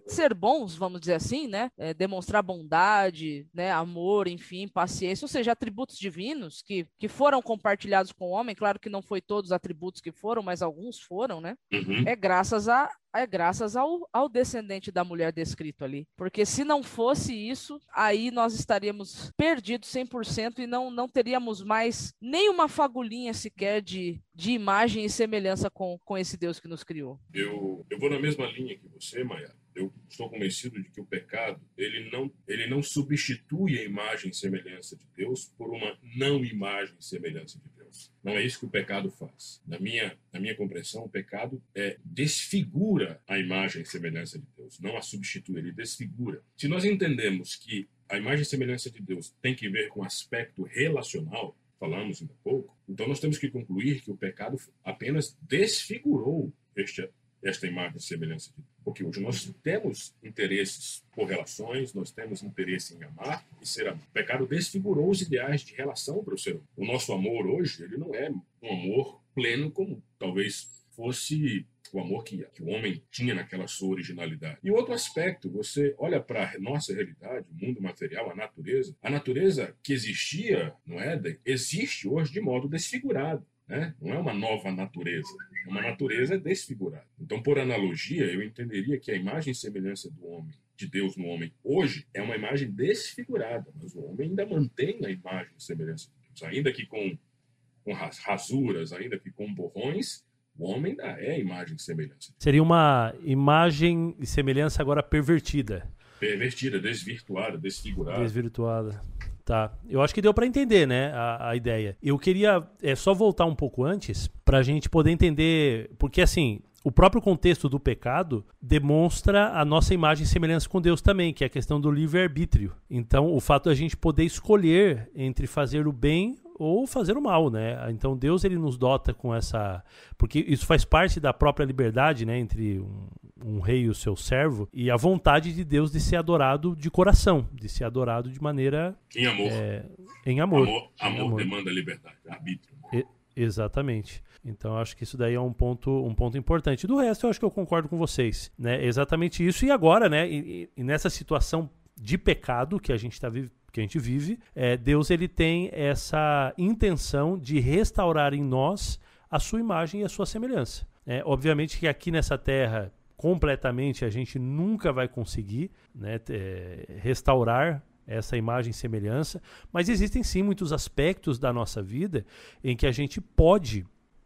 ser bons, vamos dizer assim, né, é, demonstrar bondade, né, amor, enfim, paciência, ou seja, atributos divinos que, que foram compartilhados com o homem, claro que não foi todos os atributos que foram, mas alguns foram, né, uhum. é graças a, é graças ao, ao descendente da mulher descrito ali. Porque se não fosse isso, aí nós estaríamos perdidos 100% e não, não teríamos mais nenhuma fagulhinha sequer de, de imagem e semelhança com, com esse Deus que nos criou. Eu, eu vou na mesma linha que você, Maia. Eu estou convencido de que o pecado ele não, ele não substitui a imagem e semelhança de Deus por uma não imagem e semelhança de Deus. Deus. Não é isso que o pecado faz. Na minha, na minha compreensão, o pecado é, desfigura a imagem e semelhança de Deus, não a substitui, ele desfigura. Se nós entendemos que a imagem e semelhança de Deus tem que ver com aspecto relacional, falamos ainda pouco, então nós temos que concluir que o pecado apenas desfigurou este, esta imagem e semelhança de. Porque hoje nós temos interesses por relações, nós temos interesse em amar e ser amado. O pecado desfigurou os ideais de relação para o ser humano. O nosso amor hoje, ele não é um amor pleno como talvez fosse o amor que, que, o homem tinha naquela sua originalidade. E outro aspecto, você olha para a nossa realidade, o mundo material, a natureza. A natureza que existia no Éden existe hoje de modo desfigurado. Né? Não é uma nova natureza, é uma natureza desfigurada. Então, por analogia, eu entenderia que a imagem e semelhança do homem, de Deus no homem, hoje, é uma imagem desfigurada, mas o homem ainda mantém a imagem e semelhança de Deus, ainda que com, com rasuras, ainda que com borrões, o homem ainda é imagem e semelhança. Seria uma imagem e semelhança agora pervertida. Pervertida, desvirtuada, desfigurada. Desvirtuada. Tá. Eu acho que deu para entender, né, a, a, ideia. Eu queria é, só voltar um pouco antes para a gente poder entender, porque assim, o próprio contexto do pecado demonstra a nossa imagem e semelhança com Deus também, que é a questão do livre-arbítrio. Então, o fato da gente poder escolher entre fazer o bem ou fazer o mal, né? Então Deus ele nos dota com essa, porque isso faz parte da própria liberdade, né, entre um, um, rei e o seu servo e a vontade de Deus de ser adorado de coração, de ser adorado de maneira em amor. É, em amor. Amor, amor, amor. demanda liberdade, arbítrio. E, exatamente. Então acho que isso daí é um ponto, um ponto importante. Do resto, eu acho que eu concordo com vocês, né? Exatamente isso. E agora, né? E, e nessa situação de pecado que a gente está vivendo que a gente vive, é, Deus ele tem essa intenção de restaurar em nós a sua imagem e a sua semelhança. É, obviamente que aqui nessa terra completamente a gente nunca vai conseguir né, é, restaurar essa imagem e semelhança, mas existem sim muitos aspectos da nossa vida em que a gente pode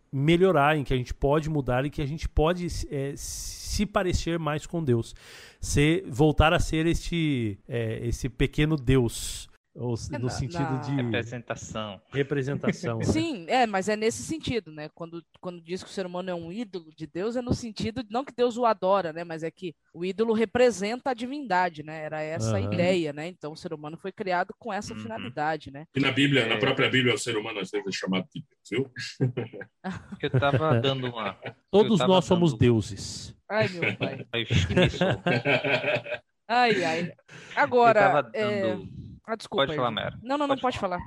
melhorar, em que a gente pode mudar e que a gente pode é, se parecer mais com Deus, ser, voltar a ser este, é, esse pequeno Deus ou é, no na, sentido na... de. Representação. Representação. Né? Sim, é, mas é nesse sentido, né? Quando, quando diz que o ser humano é um ídolo de Deus, é no sentido, não que Deus o adora, né? Mas é que o ídolo representa a divindade, né? Era essa uhum. a ideia, né? Então o ser humano foi criado com essa uhum. finalidade, né? E na Bíblia, é... na própria Bíblia, o ser humano às vezes é chamado de Deus, viu? [LAUGHS] Eu tava dando uma. Todos nós somos dando... deuses. Ai, meu pai. [LAUGHS] ai, ai. Agora. Eu tava dando. É... Ah, desculpa. Pode falar, Mera. Não, não, não, pode falar.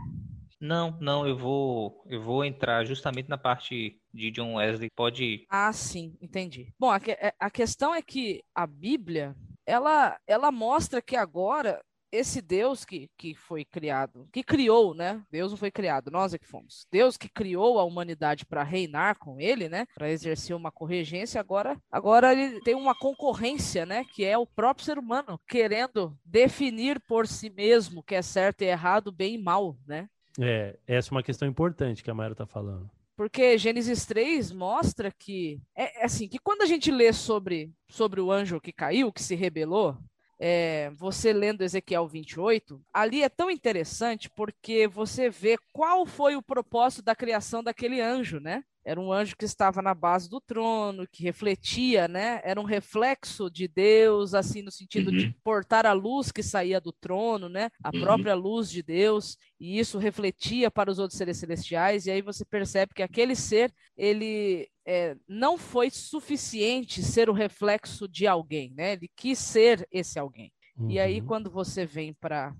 Não, não, eu vou, eu vou entrar justamente na parte de John Wesley. Pode. Ah, sim, entendi. Bom, a, é, a questão é que a Bíblia, ela, ela mostra que agora esse Deus que, que foi criado, que criou, né? Deus não foi criado, nós é que fomos. Deus que criou a humanidade para reinar com ele, né? Para exercer uma corregência, agora, agora ele tem uma concorrência, né? Que é o próprio ser humano querendo definir por si mesmo o que é certo e errado, bem e mal, né? É, essa é uma questão importante que a Mayra está falando. Porque Gênesis 3 mostra que é, é assim, que quando a gente lê sobre, sobre o anjo que caiu, que se rebelou, é, você lendo Ezequiel 28, ali é tão interessante porque você vê qual foi o propósito da criação daquele anjo, né? Era um anjo que estava na base do trono, que refletia, né? Era um reflexo de Deus, assim, no sentido uhum. de portar a luz que saía do trono, né? A uhum. própria luz de Deus, e isso refletia para os outros seres celestiais, e aí você percebe que aquele ser, ele é, não foi suficiente ser o reflexo de alguém, né? Ele quis ser esse alguém. Uhum. E aí, uhum. quando você vem para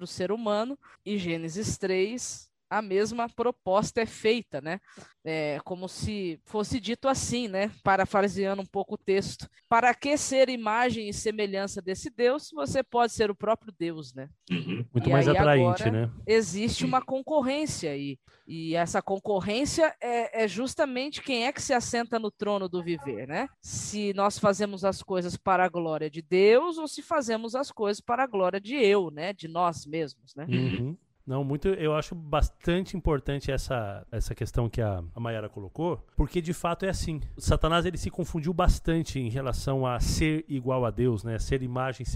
o ser humano, e Gênesis 3 a mesma proposta é feita, né? É, como se fosse dito assim, né? Parafraseando um pouco o texto. Para que ser imagem e semelhança desse Deus, você pode ser o próprio Deus, né? Uhum. Muito e mais atraente, né? Existe uma concorrência aí. E essa concorrência é, é, justamente quem é que se assenta no trono do viver, né? Se nós fazemos as coisas para a glória de Deus ou se fazemos as coisas para a glória de eu, né? De nós mesmos, né? Uhum. Não, muito. Eu acho bastante importante essa, essa questão que a, a Mayara colocou, porque de fato é assim. O Satanás ele se confundiu bastante em relação a ser igual a Deus, né? Ser imagem,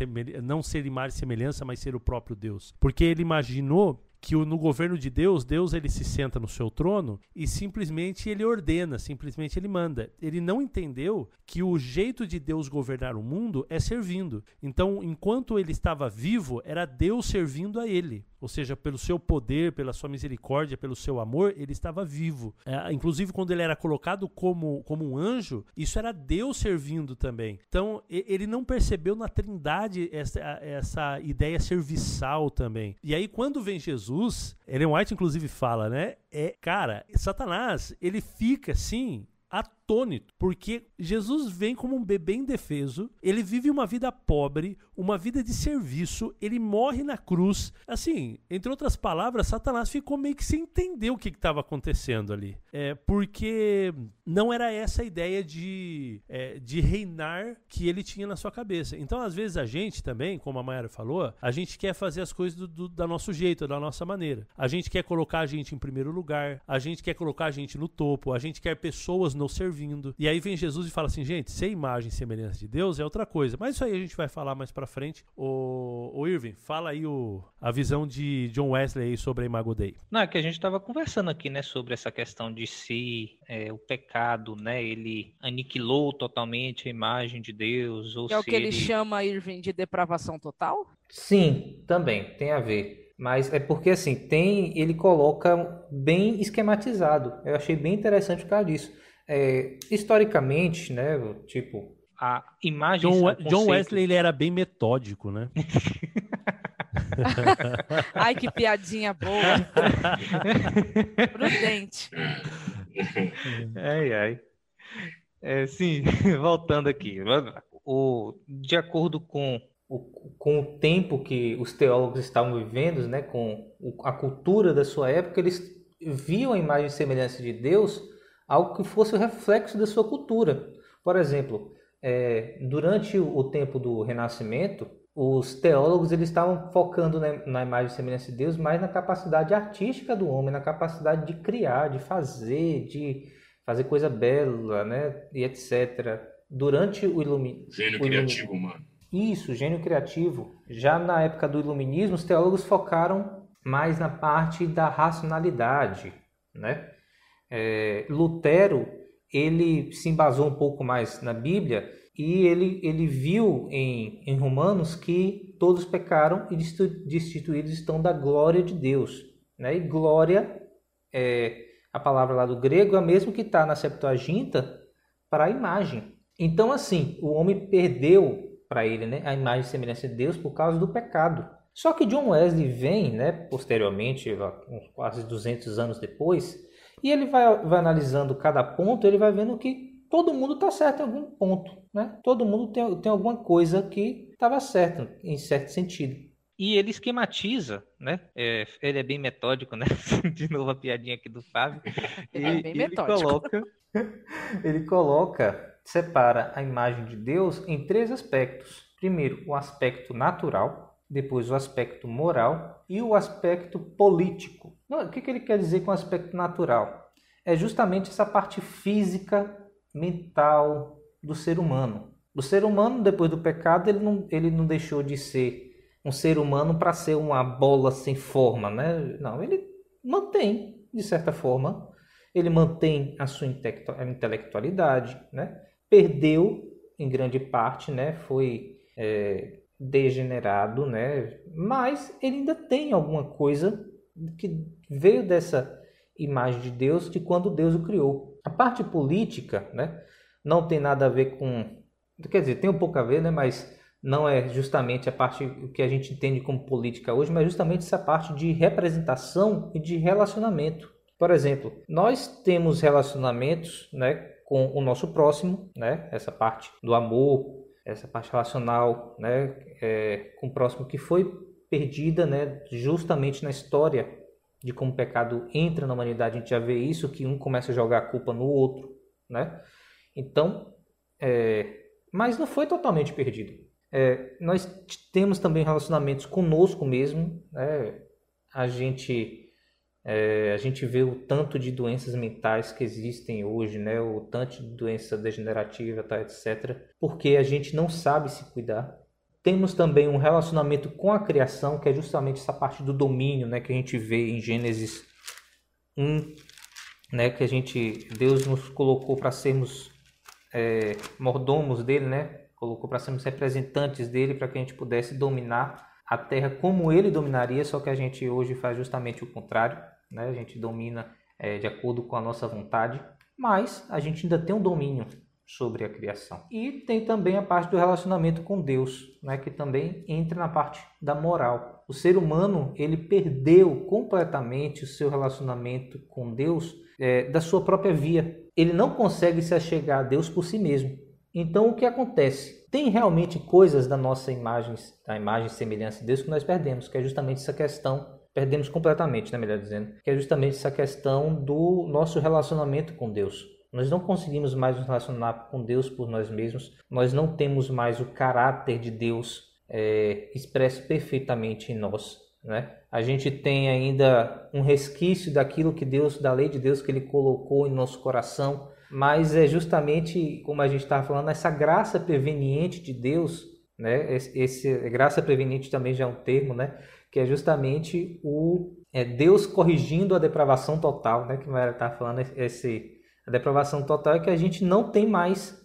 não ser imagem e semelhança, mas ser o próprio Deus. Porque ele imaginou que no governo de Deus, Deus ele se senta no seu trono e simplesmente ele ordena, simplesmente ele manda. Ele não entendeu que o jeito de Deus governar o mundo é servindo. Então, enquanto ele estava vivo, era Deus servindo a ele ou seja, pelo seu poder, pela sua misericórdia, pelo seu amor, ele estava vivo. É, inclusive, quando ele era colocado como, como um anjo, isso era Deus servindo também. Então, ele não percebeu na Trindade essa, essa ideia serviçal também. E aí, quando vem Jesus, Ellen White, inclusive, fala, né? É, cara, Satanás, ele fica assim atônito, porque Jesus vem como um bebê indefeso, ele vive uma vida pobre, uma vida de serviço, ele morre na cruz. Assim, entre outras palavras, Satanás ficou meio que sem entender o que estava acontecendo ali. É, porque não era essa a ideia de, é, de reinar que ele tinha na sua cabeça. Então, às vezes, a gente também, como a Mayara falou, a gente quer fazer as coisas do, do, nosso jeito, da nossa maneira. A gente quer colocar a gente em primeiro lugar, a gente quer colocar a gente no topo, a gente quer pessoas nos servindo. E aí vem Jesus e fala assim, gente, ser imagem e semelhança de Deus é outra coisa. Mas isso aí a gente vai falar mais pra frente. O, o Irving, fala aí o, a visão de John Wesley sobre a Imago Dei. Não, é que a gente estava conversando aqui, né, sobre essa questão de se é, o pecado, né, ele aniquilou totalmente a imagem de Deus. Ou é o que ele, ele chama, Irving, de depravação total? Sim, também, tem a ver. Mas é porque assim, tem, ele coloca bem esquematizado. Eu achei bem interessante por causa disso. É, historicamente, né, tipo, a imagem... John, conceito... John Wesley ele era bem metódico, né? [LAUGHS] Ai, que piadinha boa. [LAUGHS] Prudente. Ai, ai. É, sim, [LAUGHS] voltando aqui. O, de acordo com o, com o tempo que os teólogos estavam vivendo, né, com a cultura da sua época, eles viam a imagem e semelhança de Deus algo que fosse o reflexo da sua cultura. Por exemplo, é, durante o tempo do Renascimento, os teólogos eles estavam focando na, na, imagem e semelhança de Deus mais na capacidade artística do homem, na capacidade de criar, de fazer, de fazer coisa bela, né, e etc. Durante o iluminismo. Gênio criativo, mano. Isso, gênio criativo. Já na época do iluminismo, os teólogos focaram mais na parte da racionalidade, né? É, Lutero ele se embasou um pouco mais na Bíblia e ele, ele viu em, em Romanos que todos pecaram e destituídos estão da glória de Deus. Né? E glória, é, a palavra lá do grego, é a mesma que está na Septuaginta para a imagem. Então, assim, o homem perdeu para ele né, a imagem e semelhança de Deus por causa do pecado. Só que John Wesley vem, né, posteriormente, quase 200 anos depois, e ele vai, vai analisando cada ponto, ele vai vendo que todo mundo está certo em algum ponto, né? Todo mundo tem, tem alguma coisa que estava certo, em certo sentido. E ele esquematiza, né? É, ele é bem metódico, né? [LAUGHS] De novo a piadinha aqui do Fábio. [LAUGHS] Ele é bem metódico. Ele coloca, [LAUGHS] ele coloca, separa a imagem de Deus em três aspectos. Primeiro, o aspecto natural, depois o aspecto moral e o aspecto político. O que, ele quer dizer com aspecto natural? É justamente essa parte física mental do ser humano. O ser humano, depois do pecado, ele não, ele não deixou de ser um ser humano para ser uma bola sem forma, né? Não, ele mantém, de certa forma, ele mantém a sua intelectualidade, né? Perdeu, em grande parte, né? Foi é, degenerado, né? Mas ele ainda tem alguma coisa que veio dessa imagem de Deus de quando Deus o criou. A parte política, né, não tem nada a ver com, quer dizer, tem um pouco a ver, né, mas não é justamente a parte que a gente entende como política hoje, mas justamente essa parte de representação e de relacionamento. Por exemplo, nós temos relacionamentos, né, com o nosso próximo, né, essa parte do amor, essa parte relacional, né, é, com o próximo que foi perdida, né, justamente na história de como o pecado entra na humanidade, a gente já vê isso, que um começa a jogar a culpa no outro, né? Então, é, mas não foi totalmente perdido. É, nós temos também relacionamentos conosco mesmo, né? A gente é, a gente vê o tanto de doenças mentais que existem hoje, né? O tanto de doença degenerativa, tá, etc. Porque a gente não sabe se cuidar, Temos também um relacionamento com a criação, que é justamente essa parte do domínio, né, que a gente vê em Gênesis 1, né, que a gente Deus nos colocou para sermos é, mordomos dele, né? Colocou para sermos representantes dele para que a gente pudesse dominar a terra como ele dominaria, só que a gente hoje faz justamente o contrário, né? A gente domina é, de acordo com a nossa vontade, mas a gente ainda tem um domínio sobre a criação. E tem também a parte do relacionamento com Deus, né, que também entra na parte da moral. O ser humano ele perdeu completamente o seu relacionamento com Deus é, da sua própria via. Ele não consegue se achegar a Deus por si mesmo. Então o que acontece? Tem realmente coisas da nossa imagem, da imagem e semelhança de Deus que nós perdemos, que é justamente essa questão perdemos completamente, né, melhor dizendo, que é justamente essa questão do nosso relacionamento com Deus. Nós não conseguimos mais nos relacionar com Deus por nós mesmos, nós não temos mais o caráter de Deus é, expresso perfeitamente em nós. Né? A gente tem ainda um resquício daquilo que Deus, da lei de Deus que Ele colocou em nosso coração, mas é justamente, como a gente estava falando, essa graça preveniente de Deus, né? Esse, esse, graça preveniente também já é um termo, né? Que é justamente o é Deus corrigindo a depravação total, né? Que Maria está falando esse a depravação total é que a gente não tem mais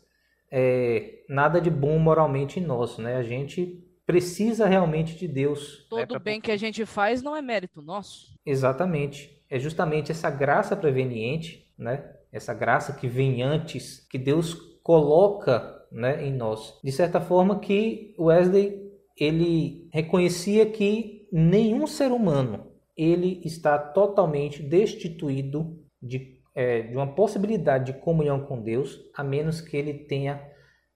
é, nada de bom moralmente em nós, né? A gente precisa realmente de Deus. Todo né, pra... bem que a gente faz não é mérito nosso. Exatamente. É justamente essa graça preveniente, né? Essa graça que vem antes, que Deus coloca, né, em nós. De certa forma que Wesley ele reconhecia que nenhum ser humano ele está totalmente destituído de é, de uma possibilidade de comunhão com Deus, a menos que ele tenha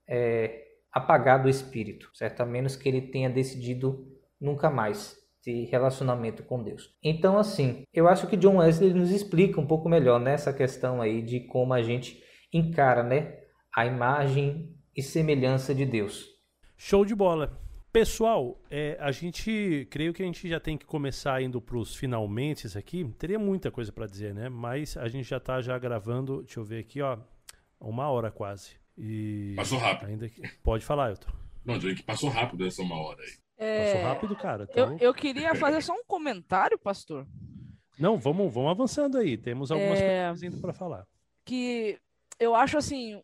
é, apagado o espírito, certo? A menos que ele tenha decidido nunca mais ter relacionamento com Deus. Então, assim, eu acho que John Wesley nos explica um pouco melhor nessa né, questão aí de como a gente encara, né, a imagem e semelhança de Deus. Show de bola. Pessoal, é, a gente, creio que a gente já tem que começar indo para os finalmente aqui. Teria muita coisa para dizer, né? Mas a gente já está já gravando, deixa eu ver aqui, ó, uma hora quase. E passou rápido. Ainda que... Pode falar, Elton. Não, dizer que passou rápido essa uma hora aí. É... Passou rápido, cara. Então... Eu, eu queria fazer só um comentário, pastor. Não, vamos, vamos avançando aí. Temos algumas é... coisas ainda para falar. Que eu acho assim,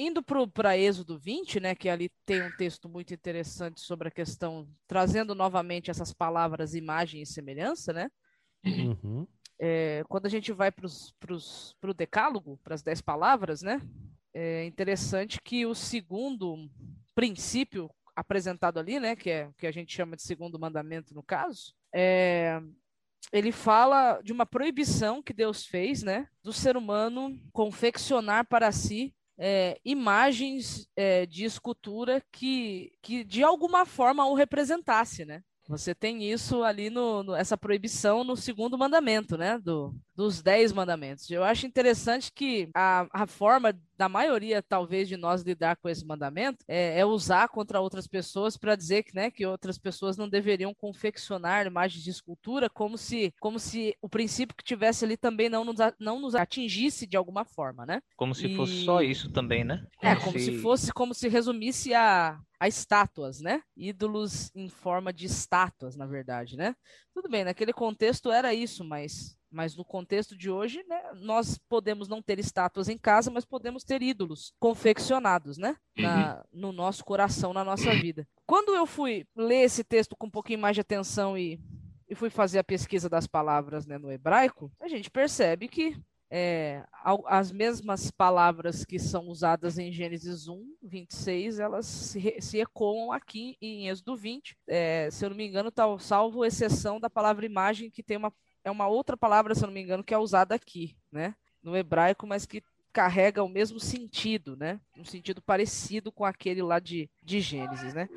Indo para Êxodo 20, né, que ali tem um texto muito interessante sobre a questão, trazendo novamente essas palavras imagem e semelhança, né? Uhum. É, quando a gente vai para o decálogo, para as dez palavras, né? É interessante que o segundo princípio apresentado ali, né, que é que a gente chama de segundo mandamento no caso, é, ele fala de uma proibição que Deus fez, né, do ser humano confeccionar para si é, imagens é, de escultura que, que de alguma forma o representasse, né? Você tem isso ali no, no, essa proibição no segundo mandamento, né? Do, dos dez mandamentos. Eu acho interessante que a, a forma da maioria, talvez, de nós lidar com esse mandamento é, é usar contra outras pessoas para dizer que, né, que outras pessoas não deveriam confeccionar imagens de escultura como se, como se o princípio que tivesse ali também não nos, não nos atingisse de alguma forma, né? Como se e... fosse só isso também, né? Como é, como se... se fosse, como se resumisse a, a estátuas, né? Ídolos em forma de estátuas, na verdade, né? Tudo bem, naquele contexto era isso, mas, mas no contexto de hoje, né, nós podemos não ter estátuas em casa, mas podemos ter ídolos confeccionados, né? Na, uhum. no nosso coração, na nossa vida. Quando eu fui ler esse texto com um pouquinho mais de atenção e, e fui fazer a pesquisa das palavras né, no hebraico, a gente percebe que é, as mesmas palavras que são usadas em Gênesis 1, 26, elas se, se ecoam aqui em Êxodo 20. É, se eu não me engano, tá, salvo exceção da palavra imagem, que tem uma, é uma outra palavra, se eu não me engano, que é usada aqui, né? No hebraico, mas que carrega o mesmo sentido, né? Um sentido parecido com aquele lá de, de Gênesis, né?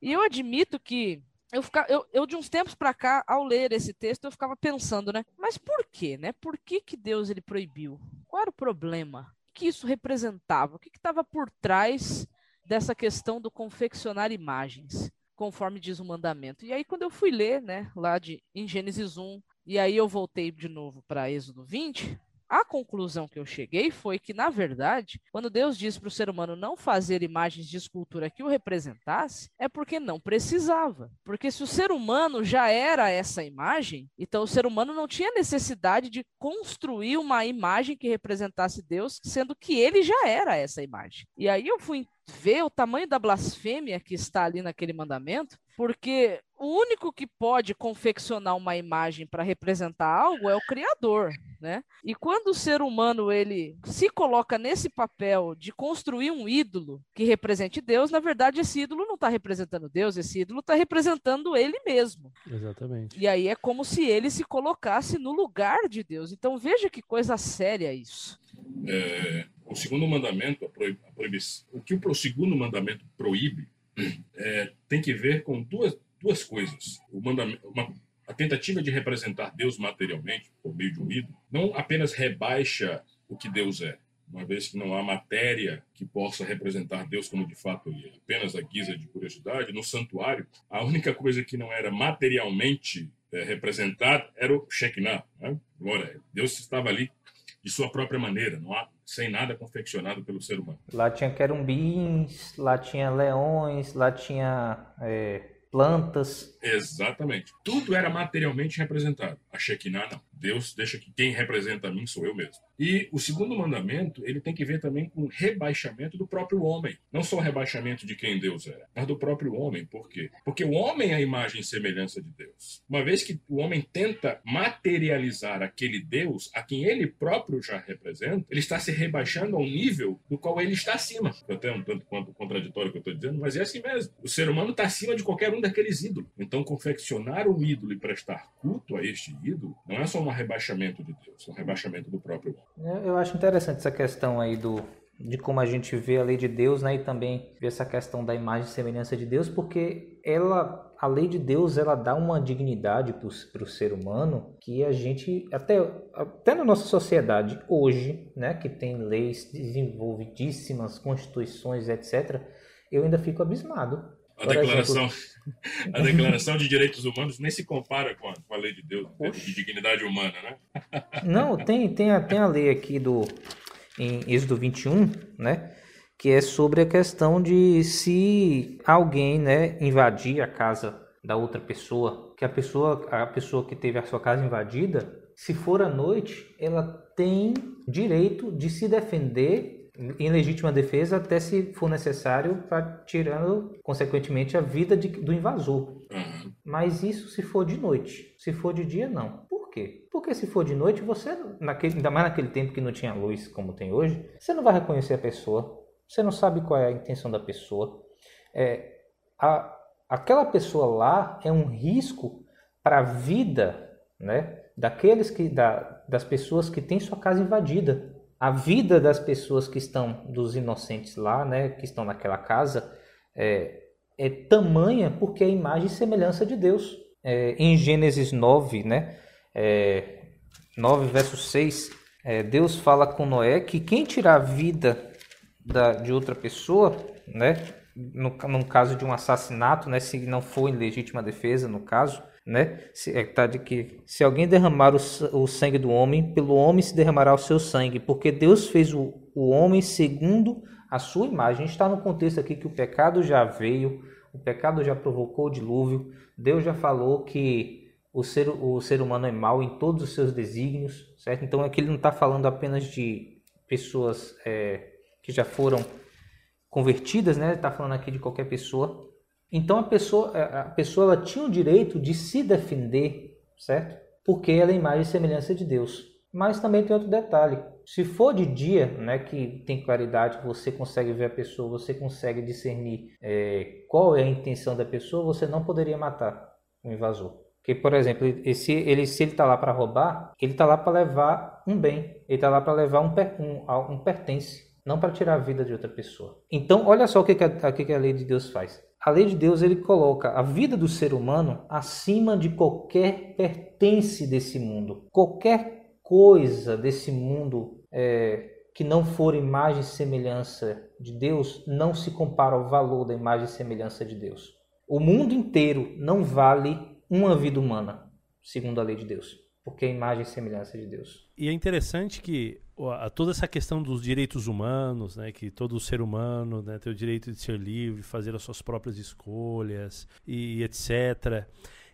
E eu admito que eu, fica, eu, eu, de uns tempos para cá, ao ler esse texto, eu ficava pensando, né? Mas por quê, né? Por que, que Deus ele proibiu? Qual era o problema? O que isso representava? O que estava por trás dessa questão do confeccionar imagens, conforme diz o mandamento? E aí, quando eu fui ler, né, lá de, em Gênesis 1, e aí eu voltei de novo para Êxodo 20, A conclusão que eu cheguei foi que, na verdade, quando Deus disse para o ser humano não fazer imagens de escultura que o representasse, é porque não precisava. Porque se o ser humano já era essa imagem, então o ser humano não tinha necessidade de construir uma imagem que representasse Deus, sendo que ele já era essa imagem. E aí eu fui ver o tamanho da blasfêmia que está ali naquele mandamento, porque o único que pode confeccionar uma imagem para representar algo é o criador, né? E quando o ser humano ele se coloca nesse papel de construir um ídolo que represente Deus, na verdade esse ídolo não está representando Deus, esse ídolo está representando ele mesmo. Exatamente. E aí é como se ele se colocasse no lugar de Deus. Então veja que coisa séria isso. É, o segundo mandamento, a o que o segundo mandamento proíbe [CLEARS THROAT] é, tem que ver com duas, duas coisas. O mandamento, uma, a tentativa de representar Deus materialmente, por meio de um ídolo, não apenas rebaixa o que Deus é, uma vez que não há matéria que possa representar Deus como de fato ele é, apenas a guisa de curiosidade, no santuário, a única coisa que não era materialmente é, representada era o Shekinah. Né? Agora, Deus estava ali de sua própria maneira, não há, sem nada confeccionado pelo ser humano. Lá tinha querumbins, lá tinha leões, lá tinha é, plantas. Exatamente. Tudo era materialmente representado. A Shekinah não. Deus deixa que quem representa a mim sou eu mesmo. E o segundo mandamento, ele tem que ver também com o rebaixamento do próprio homem. Não só o rebaixamento de quem Deus é, mas do próprio homem. Por quê? Porque o homem é a imagem e semelhança de Deus. Uma vez que o homem tenta materializar aquele Deus a quem ele próprio já representa, ele está se rebaixando ao nível do qual ele está acima. Até um tanto quanto contraditório que eu estou dizendo, mas é assim mesmo. O ser humano está acima de qualquer um daqueles ídolos. Então, confeccionar um ídolo e prestar culto a este ídolo não é só um rebaixamento de Deus, é um rebaixamento do próprio homem. Eu acho interessante essa questão aí do de como a gente vê a lei de Deus, né, e também ver essa questão da imagem e semelhança de Deus, porque ela, a lei de Deus, ela dá uma dignidade para o ser humano que a gente até até na nossa sociedade hoje, né, que tem leis desenvolvidíssimas, constituições, etc, eu ainda fico abismado a declaração, [LAUGHS] a declaração de Direitos Humanos nem se compara com a, com a lei de Deus, de dignidade humana, né? [LAUGHS] Não, tem, tem, a, tem a lei aqui do, em Êxodo 21, né? Que é sobre a questão de se alguém, né, invadir a casa da outra pessoa, que a pessoa, a pessoa que teve a sua casa invadida, se for à noite, ela tem direito de se defender em legítima defesa até se for necessário para tirando consequentemente a vida de, do invasor. Uhum. Mas isso se for de noite. Se for de dia não. Por quê? Porque se for de noite você naquele, ainda mais naquele tempo que não tinha luz como tem hoje, você não vai reconhecer a pessoa. Você não sabe qual é a intenção da pessoa. É, a, aquela pessoa lá é um risco para a vida, né? Daqueles que da, das pessoas que têm sua casa invadida a vida das pessoas que estão, dos inocentes lá, né, que estão naquela casa, é, é tamanha porque é imagem e semelhança de Deus. É, em Gênesis 9, né, é, 9 verso 6, é, Deus fala com Noé que quem tirar a vida da, de outra pessoa, né, no, no caso de um assassinato, né, se não for em legítima defesa, no caso, né? Se, é, tá de que se alguém derramar o, o, sangue do homem, pelo homem se derramará o seu sangue, porque Deus fez o, o homem segundo a sua imagem. Está no contexto aqui que o pecado já veio, o pecado já provocou o dilúvio, Deus já falou que o ser, o ser humano é mau em todos os seus desígnios, certo? Então aqui ele não está falando apenas de pessoas é, que já foram convertidas, né? Está falando aqui de qualquer pessoa. Então a pessoa, a pessoa ela tinha o direito de se defender, certo? Porque ela é imagem e semelhança de Deus. Mas também tem outro detalhe. Se for de dia, né, que tem claridade, você consegue ver a pessoa, você consegue discernir é, qual é a intenção da pessoa, você não poderia matar o invasor. Porque, por exemplo, esse, ele, se ele está lá para roubar, ele está lá para levar um bem, ele está lá para levar um, um, um pertence, não para tirar a vida de outra pessoa. Então, olha só o que, que, a, que a lei de Deus faz a lei de Deus ele coloca a vida do ser humano acima de qualquer pertence desse mundo. Qualquer coisa desse mundo é, que não for imagem e semelhança de Deus não se compara ao valor da imagem e semelhança de Deus. O mundo inteiro não vale uma vida humana, segundo a lei de Deus. porque é imagem e semelhança de Deus. E é interessante que toda essa questão dos direitos humanos, né, que todo ser humano né, tem o direito de ser livre, fazer as suas próprias escolhas e etc.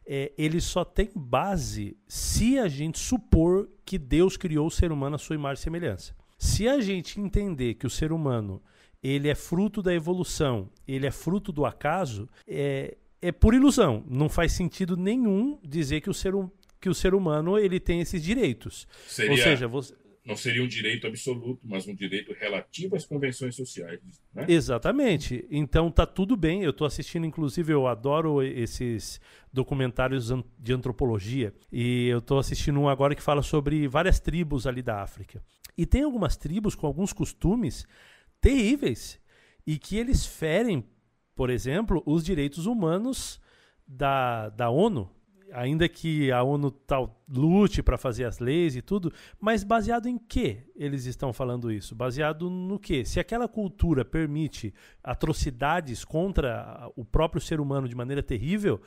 É, ele só tem base se a gente supor que Deus criou o ser humano à sua imagem e semelhança. Se a gente entender que o ser humano ele é fruto da evolução, ele é fruto do acaso, é, é por ilusão. Não faz sentido nenhum dizer que o ser, que o ser humano ele tem esses direitos. Seria, Ou seja, você... não seria um direito absoluto, mas um direito relativo às convenções sociais. Né? Exatamente. Então tá tudo bem. Eu estou assistindo, inclusive, eu adoro esses documentários de antropologia e eu estou assistindo um agora que fala sobre várias tribos ali da África. E tem algumas tribos com alguns costumes terríveis e que eles ferem, por exemplo, os direitos humanos da, da ONU ainda que a ONU tal lute para fazer as leis e tudo, mas baseado em que eles estão falando isso? Baseado no que? Se aquela cultura permite atrocidades contra o próprio ser humano de maneira terrível,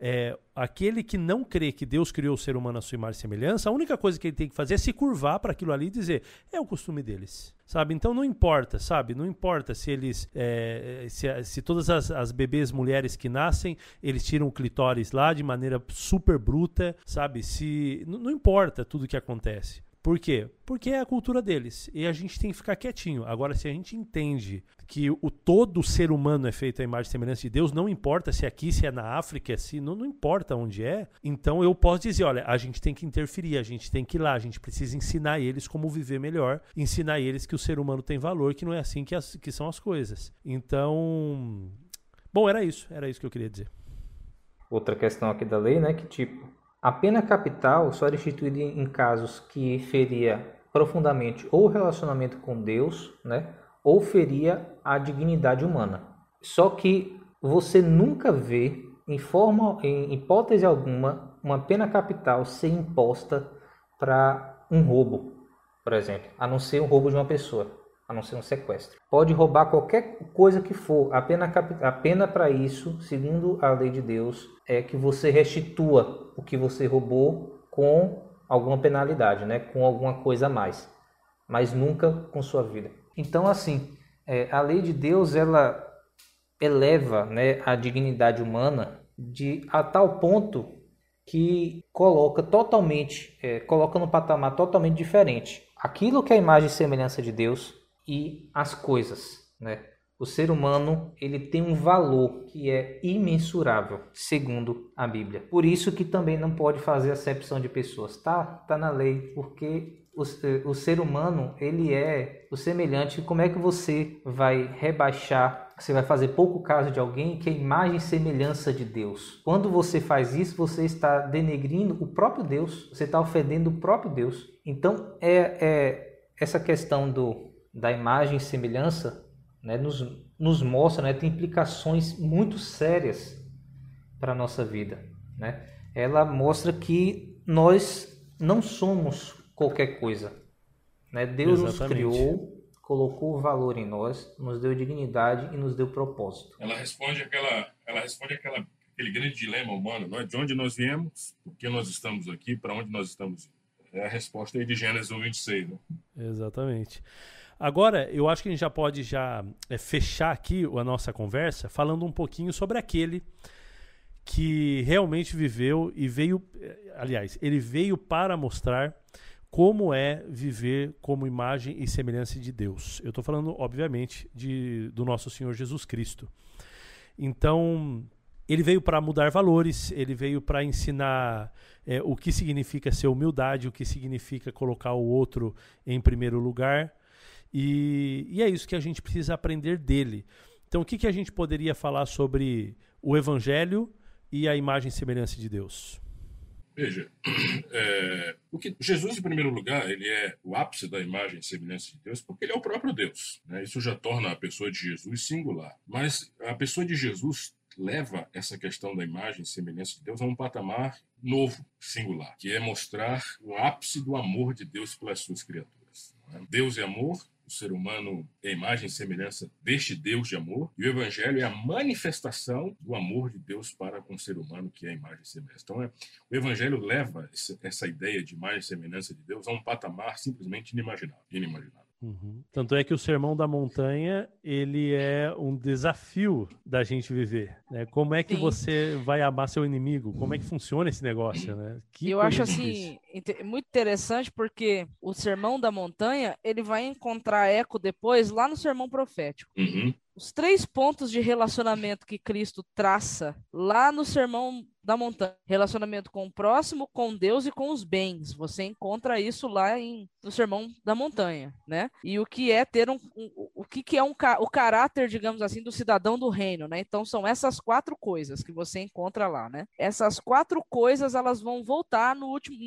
é, aquele que não crê que Deus criou o ser humano à sua imagem e semelhança, a única coisa que ele tem que fazer é se curvar para aquilo ali e dizer: é o costume deles. Sabe? Então não importa, sabe? Não importa se eles. É, se, se, todas as, as, bebês mulheres que nascem, eles tiram o clitóris lá de maneira super bruta, sabe? Se. Não importa tudo que acontece. Por quê? Porque é a cultura deles. E a gente tem que ficar quietinho. Agora, se a gente entende que o todo ser humano é feito à imagem e semelhança de Deus, não importa se é aqui, se é na África, se não, não importa onde é, então eu posso dizer, olha, a gente tem que interferir, a gente tem que ir lá, a gente precisa ensinar eles como viver melhor, ensinar eles que o ser humano tem valor, que não é assim que, as, que são as coisas. Então, bom, era isso, era isso que eu queria dizer. Outra questão aqui da lei, né, que tipo, a pena capital só era instituída em casos que feria profundamente ou o relacionamento com Deus, né, ou feria a dignidade humana. Só que você nunca vê, em forma, em hipótese alguma, uma pena capital ser imposta para um roubo, por exemplo, a não ser um roubo de uma pessoa a não ser um sequestro. Pode roubar qualquer coisa que for. A pena, a pena para isso, segundo a lei de Deus, é que você restitua o que você roubou com alguma penalidade, né? com alguma coisa a mais, mas nunca com sua vida. Então, assim, é, a lei de Deus ela eleva né, a dignidade humana de a tal ponto que coloca totalmente, é, coloca no patamar totalmente diferente. Aquilo que é a imagem e semelhança de Deus e as coisas, né? O ser humano ele tem um valor que é imensurável, segundo a Bíblia. Por isso que também não pode fazer acepção de pessoas, tá? Tá na lei, porque o, o ser humano ele é o semelhante. Como é que você vai rebaixar? Você vai fazer pouco caso de alguém que é imagem e semelhança de Deus. Quando você faz isso, você está denegrindo o próprio Deus. Você está ofendendo o próprio Deus. Então é, é essa questão do da imagem e semelhança né, nos, nos mostra, né, tem implicações muito sérias para a nossa vida. Né? Ela mostra que nós não somos qualquer coisa. Né? Deus Exatamente. nos criou, colocou valor em nós, nos deu dignidade e nos deu propósito. Ela responde aquela, ela responde aquela, aquele grande dilema humano, não é? De onde nós viemos, por que nós estamos aqui, para onde nós estamos indo. É a resposta aí de Gênesis 1, 26. Né? Exatamente. Agora, eu acho que a gente já pode já é, fechar aqui a nossa conversa falando um pouquinho sobre aquele que realmente viveu e veio, eh, aliás, ele veio para mostrar como é viver como imagem e semelhança de Deus. Eu estou falando, obviamente, de, do nosso Senhor Jesus Cristo. Então, ele veio para mudar valores, ele veio para ensinar é, o que significa ser humildade, o que significa colocar o outro em primeiro lugar. E, e é isso que a gente precisa aprender dele. Então, o que, que a gente poderia falar sobre o Evangelho e a imagem e semelhança de Deus? Veja, [CLEARS THROAT] é, o que Jesus, em primeiro lugar, ele é o ápice da imagem e semelhança de Deus, porque ele é o próprio Deus. Né? Isso já torna a pessoa de Jesus singular. Mas a pessoa de Jesus leva essa questão da imagem e semelhança de Deus a um patamar novo, singular, que é mostrar o ápice do amor de Deus pelas suas criaturas. Deus é amor, o ser humano é imagem e semelhança deste Deus de amor, e o Evangelho é a manifestação do amor de Deus para com o ser humano, que é a imagem e semelhança. Então, é, o Evangelho leva essa ideia de imagem e semelhança de Deus a um patamar simplesmente inimaginável. inimaginável. Uhum. Tanto é que o Sermão da Montanha ele é um desafio da gente viver. Né? Como é que Sim. você vai amar seu inimigo? Como é que funciona esse negócio? Né? Que Eu acho assim muito interessante porque o Sermão da Montanha ele vai encontrar eco depois lá no Sermão Profético. Uhum. Os três pontos de relacionamento que Cristo traça lá no Sermão da montanha. Relacionamento com o próximo, com Deus e com os bens. Você encontra isso lá em, no Sermão da Montanha, né? E o que é ter um, um o que, que é um, o caráter, digamos assim, do cidadão do reino, né? Então são essas quatro coisas que você encontra lá, né? Essas quatro coisas elas vão voltar no último,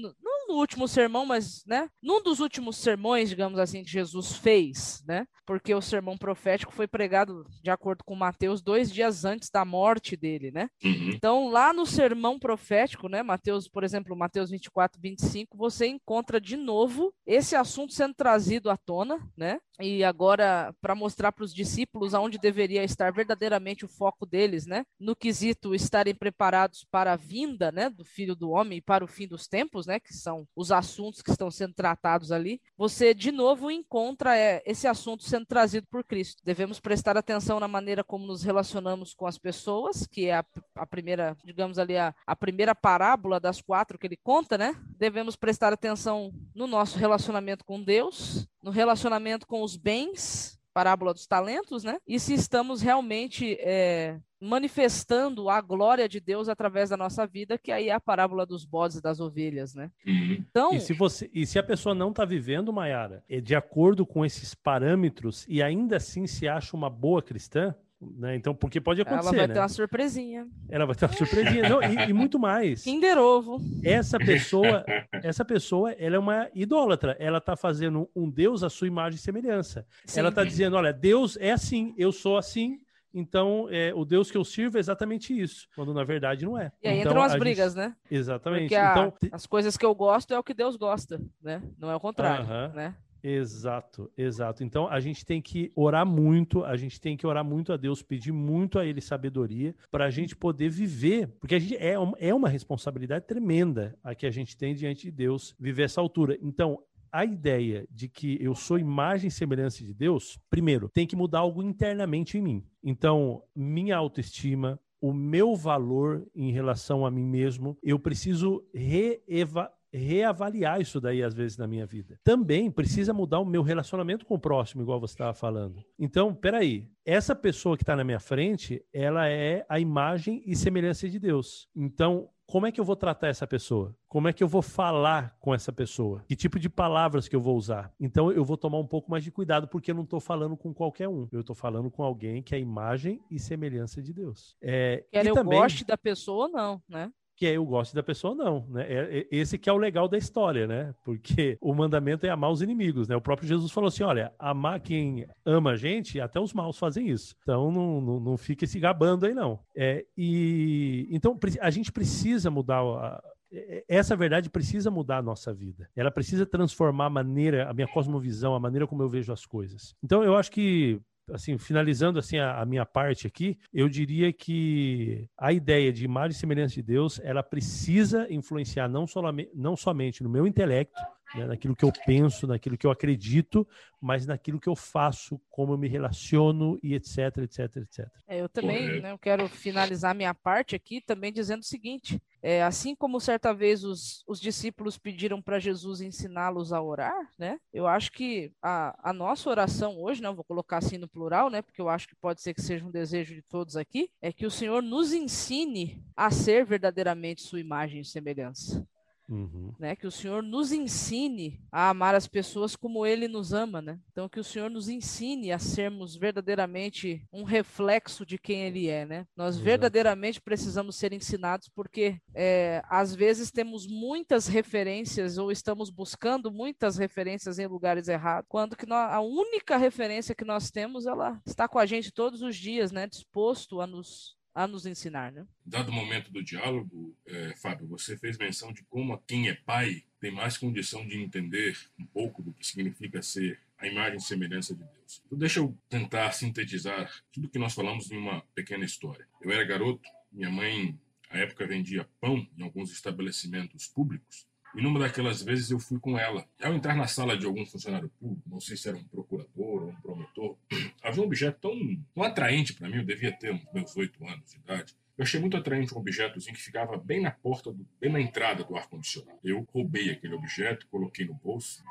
não no último sermão, mas, né? Num dos últimos sermões, digamos assim, que Jesus fez, né? Porque o sermão profético foi pregado de acordo com Mateus dois dias antes da morte dele, né? Uhum. Então lá no sermão profético, né, Mateus, por exemplo, Mateus 24, 25, você encontra de novo esse assunto sendo trazido à tona, né? E agora, para mostrar para os discípulos aonde deveria estar verdadeiramente o foco deles, né? No quesito estarem preparados para a vinda, né, do Filho do Homem e para o fim dos tempos, né? Que são os assuntos que estão sendo tratados ali. Você, de novo, encontra é, esse assunto sendo trazido por Cristo. Devemos prestar atenção na maneira como nos relacionamos com as pessoas, que é a, a primeira, digamos ali, a, a primeira parábola das quatro que ele conta, né? Devemos prestar atenção no nosso relacionamento com Deus, no relacionamento com os bens, parábola dos talentos, né? E se estamos realmente é, manifestando a glória de Deus através da nossa vida, que aí é a parábola dos bodes e das ovelhas, né? Uhum. Então, e se você e se a pessoa não está vivendo, Mayara, é de acordo com esses parâmetros e ainda assim se acha uma boa cristã, né? Então, porque pode acontecer. Ela vai né? ter uma surpresinha. Ela vai ter uma surpresinha. Não, e, e, muito mais. [LAUGHS] Kinder Ovo. Essa pessoa, essa pessoa, ela é uma idólatra. Ela está fazendo um Deus à sua imagem e semelhança. Sim. Ela está dizendo: olha, Deus é assim, eu sou assim. Então, é, o Deus que eu sirvo é exatamente isso, quando na verdade não é. E aí então, entram as brigas, gente... né? Exatamente. Porque a, então, as coisas que eu gosto é o que Deus gosta, né? Não é o contrário, uh -huh. né? Exato, exato. Então a gente tem que orar muito, a gente tem que orar muito a Deus, pedir muito a Ele sabedoria para a gente poder viver, porque a gente é, é uma responsabilidade tremenda a que a gente tem diante de Deus viver essa altura. Então a ideia de que eu sou imagem e semelhança de Deus, primeiro, tem que mudar algo internamente em mim. Então, minha autoestima, o meu valor em relação a mim mesmo, eu preciso reevaluar reavaliar isso daí às vezes na minha vida. Também precisa mudar o meu relacionamento com o próximo, igual você estava falando. Então, peraí, essa pessoa que está na minha frente, ela é a imagem e semelhança de Deus. Então, como é que eu vou tratar essa pessoa? Como é que eu vou falar com essa pessoa? Que tipo de palavras que eu vou usar? Então eu vou tomar um pouco mais de cuidado porque eu não estou falando com qualquer um. Eu estou falando com alguém que é imagem e semelhança de Deus. É, Quer eu também... goste da pessoa ou não, né? Que é eu gosto da pessoa não, né? É, é, esse que é o legal da história, né? Porque [LAUGHS] o mandamento é amar os inimigos, né? O próprio Jesus falou assim, olha, amar quem ama a gente, até os maus fazem isso. Então não, não, não fique se gabando aí não. É, e então a gente precisa mudar a, é, essa verdade precisa mudar a nossa vida. Ela precisa transformar a maneira, a minha cosmovisão, a maneira como eu vejo as coisas. Então eu acho que assim, finalizando assim a, a, minha parte aqui, eu diria que a ideia de imagem e semelhança de Deus, ela precisa influenciar não, solamente, não somente no meu intelecto, né, naquilo que eu penso, naquilo que eu acredito, mas naquilo que eu faço, como eu me relaciono e etc, etc, etc. É, eu também né, eu quero finalizar minha parte aqui também dizendo o seguinte: é, assim como certa vez os, os discípulos pediram para Jesus ensiná-los a orar, né? Eu acho que a, a nossa oração hoje, né? Eu vou colocar assim no plural, né? Porque eu acho que pode ser que seja um desejo de todos aqui, é que o Senhor nos ensine a ser verdadeiramente sua imagem e semelhança. Uhum. Né? Que o Senhor nos ensine a amar as pessoas como Ele nos ama, né? Então que o Senhor nos ensine a sermos verdadeiramente um reflexo de quem Ele é, né? Nós Exato. verdadeiramente precisamos ser ensinados porque é, às vezes temos muitas referências ou estamos buscando muitas referências em lugares errados, quando que nós, a única referência que nós temos ela está com a gente todos os dias, né? Disposto a nos a nos ensinar, né? Dado o momento do diálogo, é, Fábio, você fez menção de como quem é pai tem mais condição de entender um pouco do que significa ser a imagem e semelhança de Deus. Então, deixa eu tentar sintetizar tudo que nós falamos em uma pequena história. Eu era garoto, minha mãe, à época, vendia pão em alguns estabelecimentos públicos. E numa daquelas vezes eu fui com ela. Ao entrar na sala de algum funcionário público, não sei se era um procurador ou um promotor, [CLEARS THROAT] havia um objeto tão, tão atraente para mim, eu devia ter uns meus oito anos de idade, eu achei muito atraente um objetozinho que ficava bem na porta, do, bem na entrada do ar-condicionado. Eu roubei aquele objeto, coloquei no bolso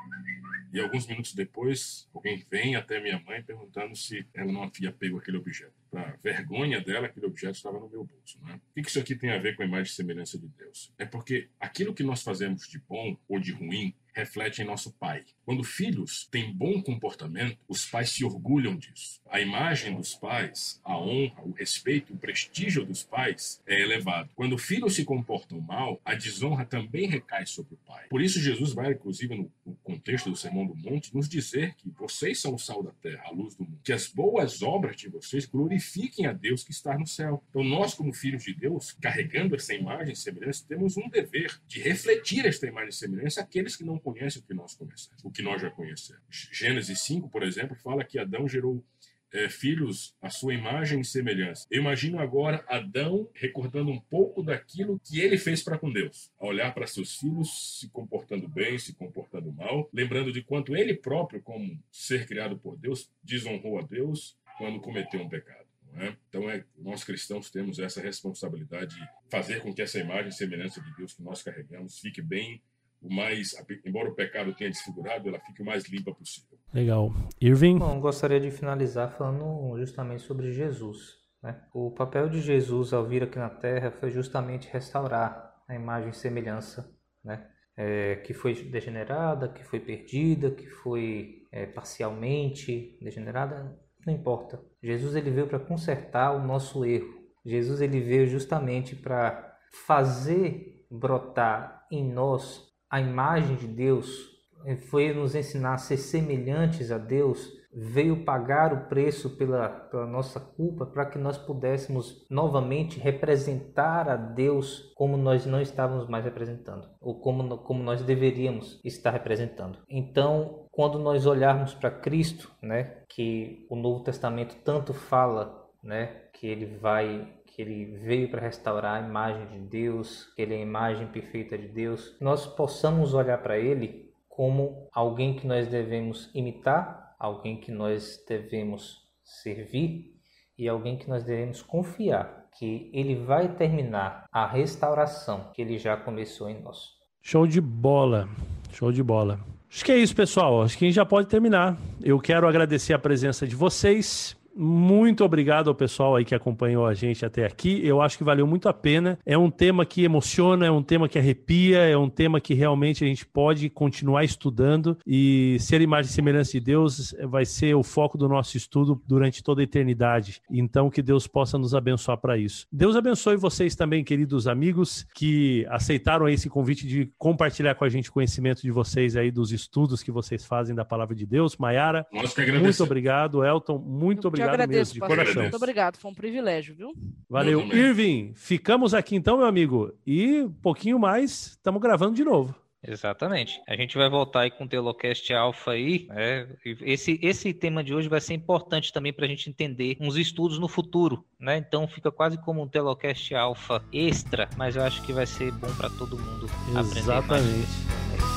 e alguns minutos depois alguém vem até minha mãe perguntando se ela não havia pego aquele objeto. Para vergonha dela, aquele objeto estava no meu bolso. Né? O que isso aqui tem a ver com a imagem e semelhança de Deus? É porque aquilo que nós fazemos de bom ou de ruim reflete em nosso pai. Quando filhos têm bom comportamento, os pais se orgulham disso. A imagem dos pais, a honra, o respeito, o prestígio dos pais é elevado. Quando filhos se comportam mal, a desonra também recai sobre o pai. Por isso, Jesus vai, inclusive, no, contexto do Sermão do Monte, nos dizer que vocês são o sal da terra, a luz do mundo. Que as boas obras de vocês glorifiquem a Deus que está no céu. Então, nós, como filhos de Deus, carregando essa imagem e semelhança, temos um dever de refletir esta imagem e semelhança àqueles que não conhece o que nós conhecemos, o que nós já conhecemos. Gênesis 5, por exemplo, fala que Adão gerou é, filhos à sua imagem e semelhança. Eu imagino agora Adão recordando um pouco daquilo que ele fez para com Deus, a olhar para seus filhos se comportando bem, se comportando mal, lembrando de quanto ele próprio, como ser criado por Deus, desonrou a Deus quando cometeu um pecado. É? Então, é, nós cristãos temos essa responsabilidade de fazer com que essa imagem e semelhança de Deus que nós carregamos fique bem mais, embora o pecado tenha desfigurado, ela fique o mais limpa possível. Legal. Irving? Bom, gostaria de finalizar falando justamente sobre Jesus. Né? O papel de Jesus ao vir aqui na Terra foi justamente restaurar a imagem e semelhança né? É, que foi degenerada, que foi perdida, que foi é, parcialmente degenerada, não importa. Jesus ele veio para consertar o nosso erro. Jesus ele veio justamente para fazer brotar em nós a imagem de Deus, foi nos ensinar a ser semelhantes a Deus, veio pagar o preço pela, pela nossa culpa para que nós pudéssemos novamente representar a Deus como nós não estávamos mais representando, ou como, como nós deveríamos estar representando. Então, quando nós olharmos para Cristo, né, que o Novo Testamento tanto fala, né, que ele vai que ele veio para restaurar a imagem de Deus, que ele é a imagem perfeita de Deus, nós possamos olhar para ele como alguém que nós devemos imitar, alguém que nós devemos servir e alguém que nós devemos confiar que ele vai terminar a restauração que ele já começou em nós. Show de bola, show de bola. Acho que é isso, pessoal. Acho que a gente já pode terminar. Eu quero agradecer a presença de vocês. Muito obrigado ao pessoal aí que acompanhou a gente até aqui. Eu acho que valeu muito a pena. É um tema que emociona, é um tema que arrepia, é um tema que realmente a gente pode continuar estudando e ser imagem e semelhança de Deus vai ser o foco do nosso estudo durante toda a eternidade. Então que Deus possa nos abençoar para isso. Deus abençoe vocês também, queridos amigos, que aceitaram esse convite de compartilhar com a gente o conhecimento de vocês aí dos estudos que vocês fazem da palavra de Deus. Maiara, muito obrigado. Elton, muito obrigado obrigado agradeço, mesmo, de coração. Muito obrigado, foi um privilégio, viu? Valeu. Irving, ficamos aqui então, meu amigo. E um pouquinho mais, estamos gravando de novo. Exatamente. A gente vai voltar aí com o Telocast Alpha aí. Né? Esse, esse tema de hoje vai ser importante também para a gente entender uns estudos no futuro, né? Então fica quase como um Telocast Alpha extra, mas eu acho que vai ser bom para todo mundo Exatamente. aprender mais.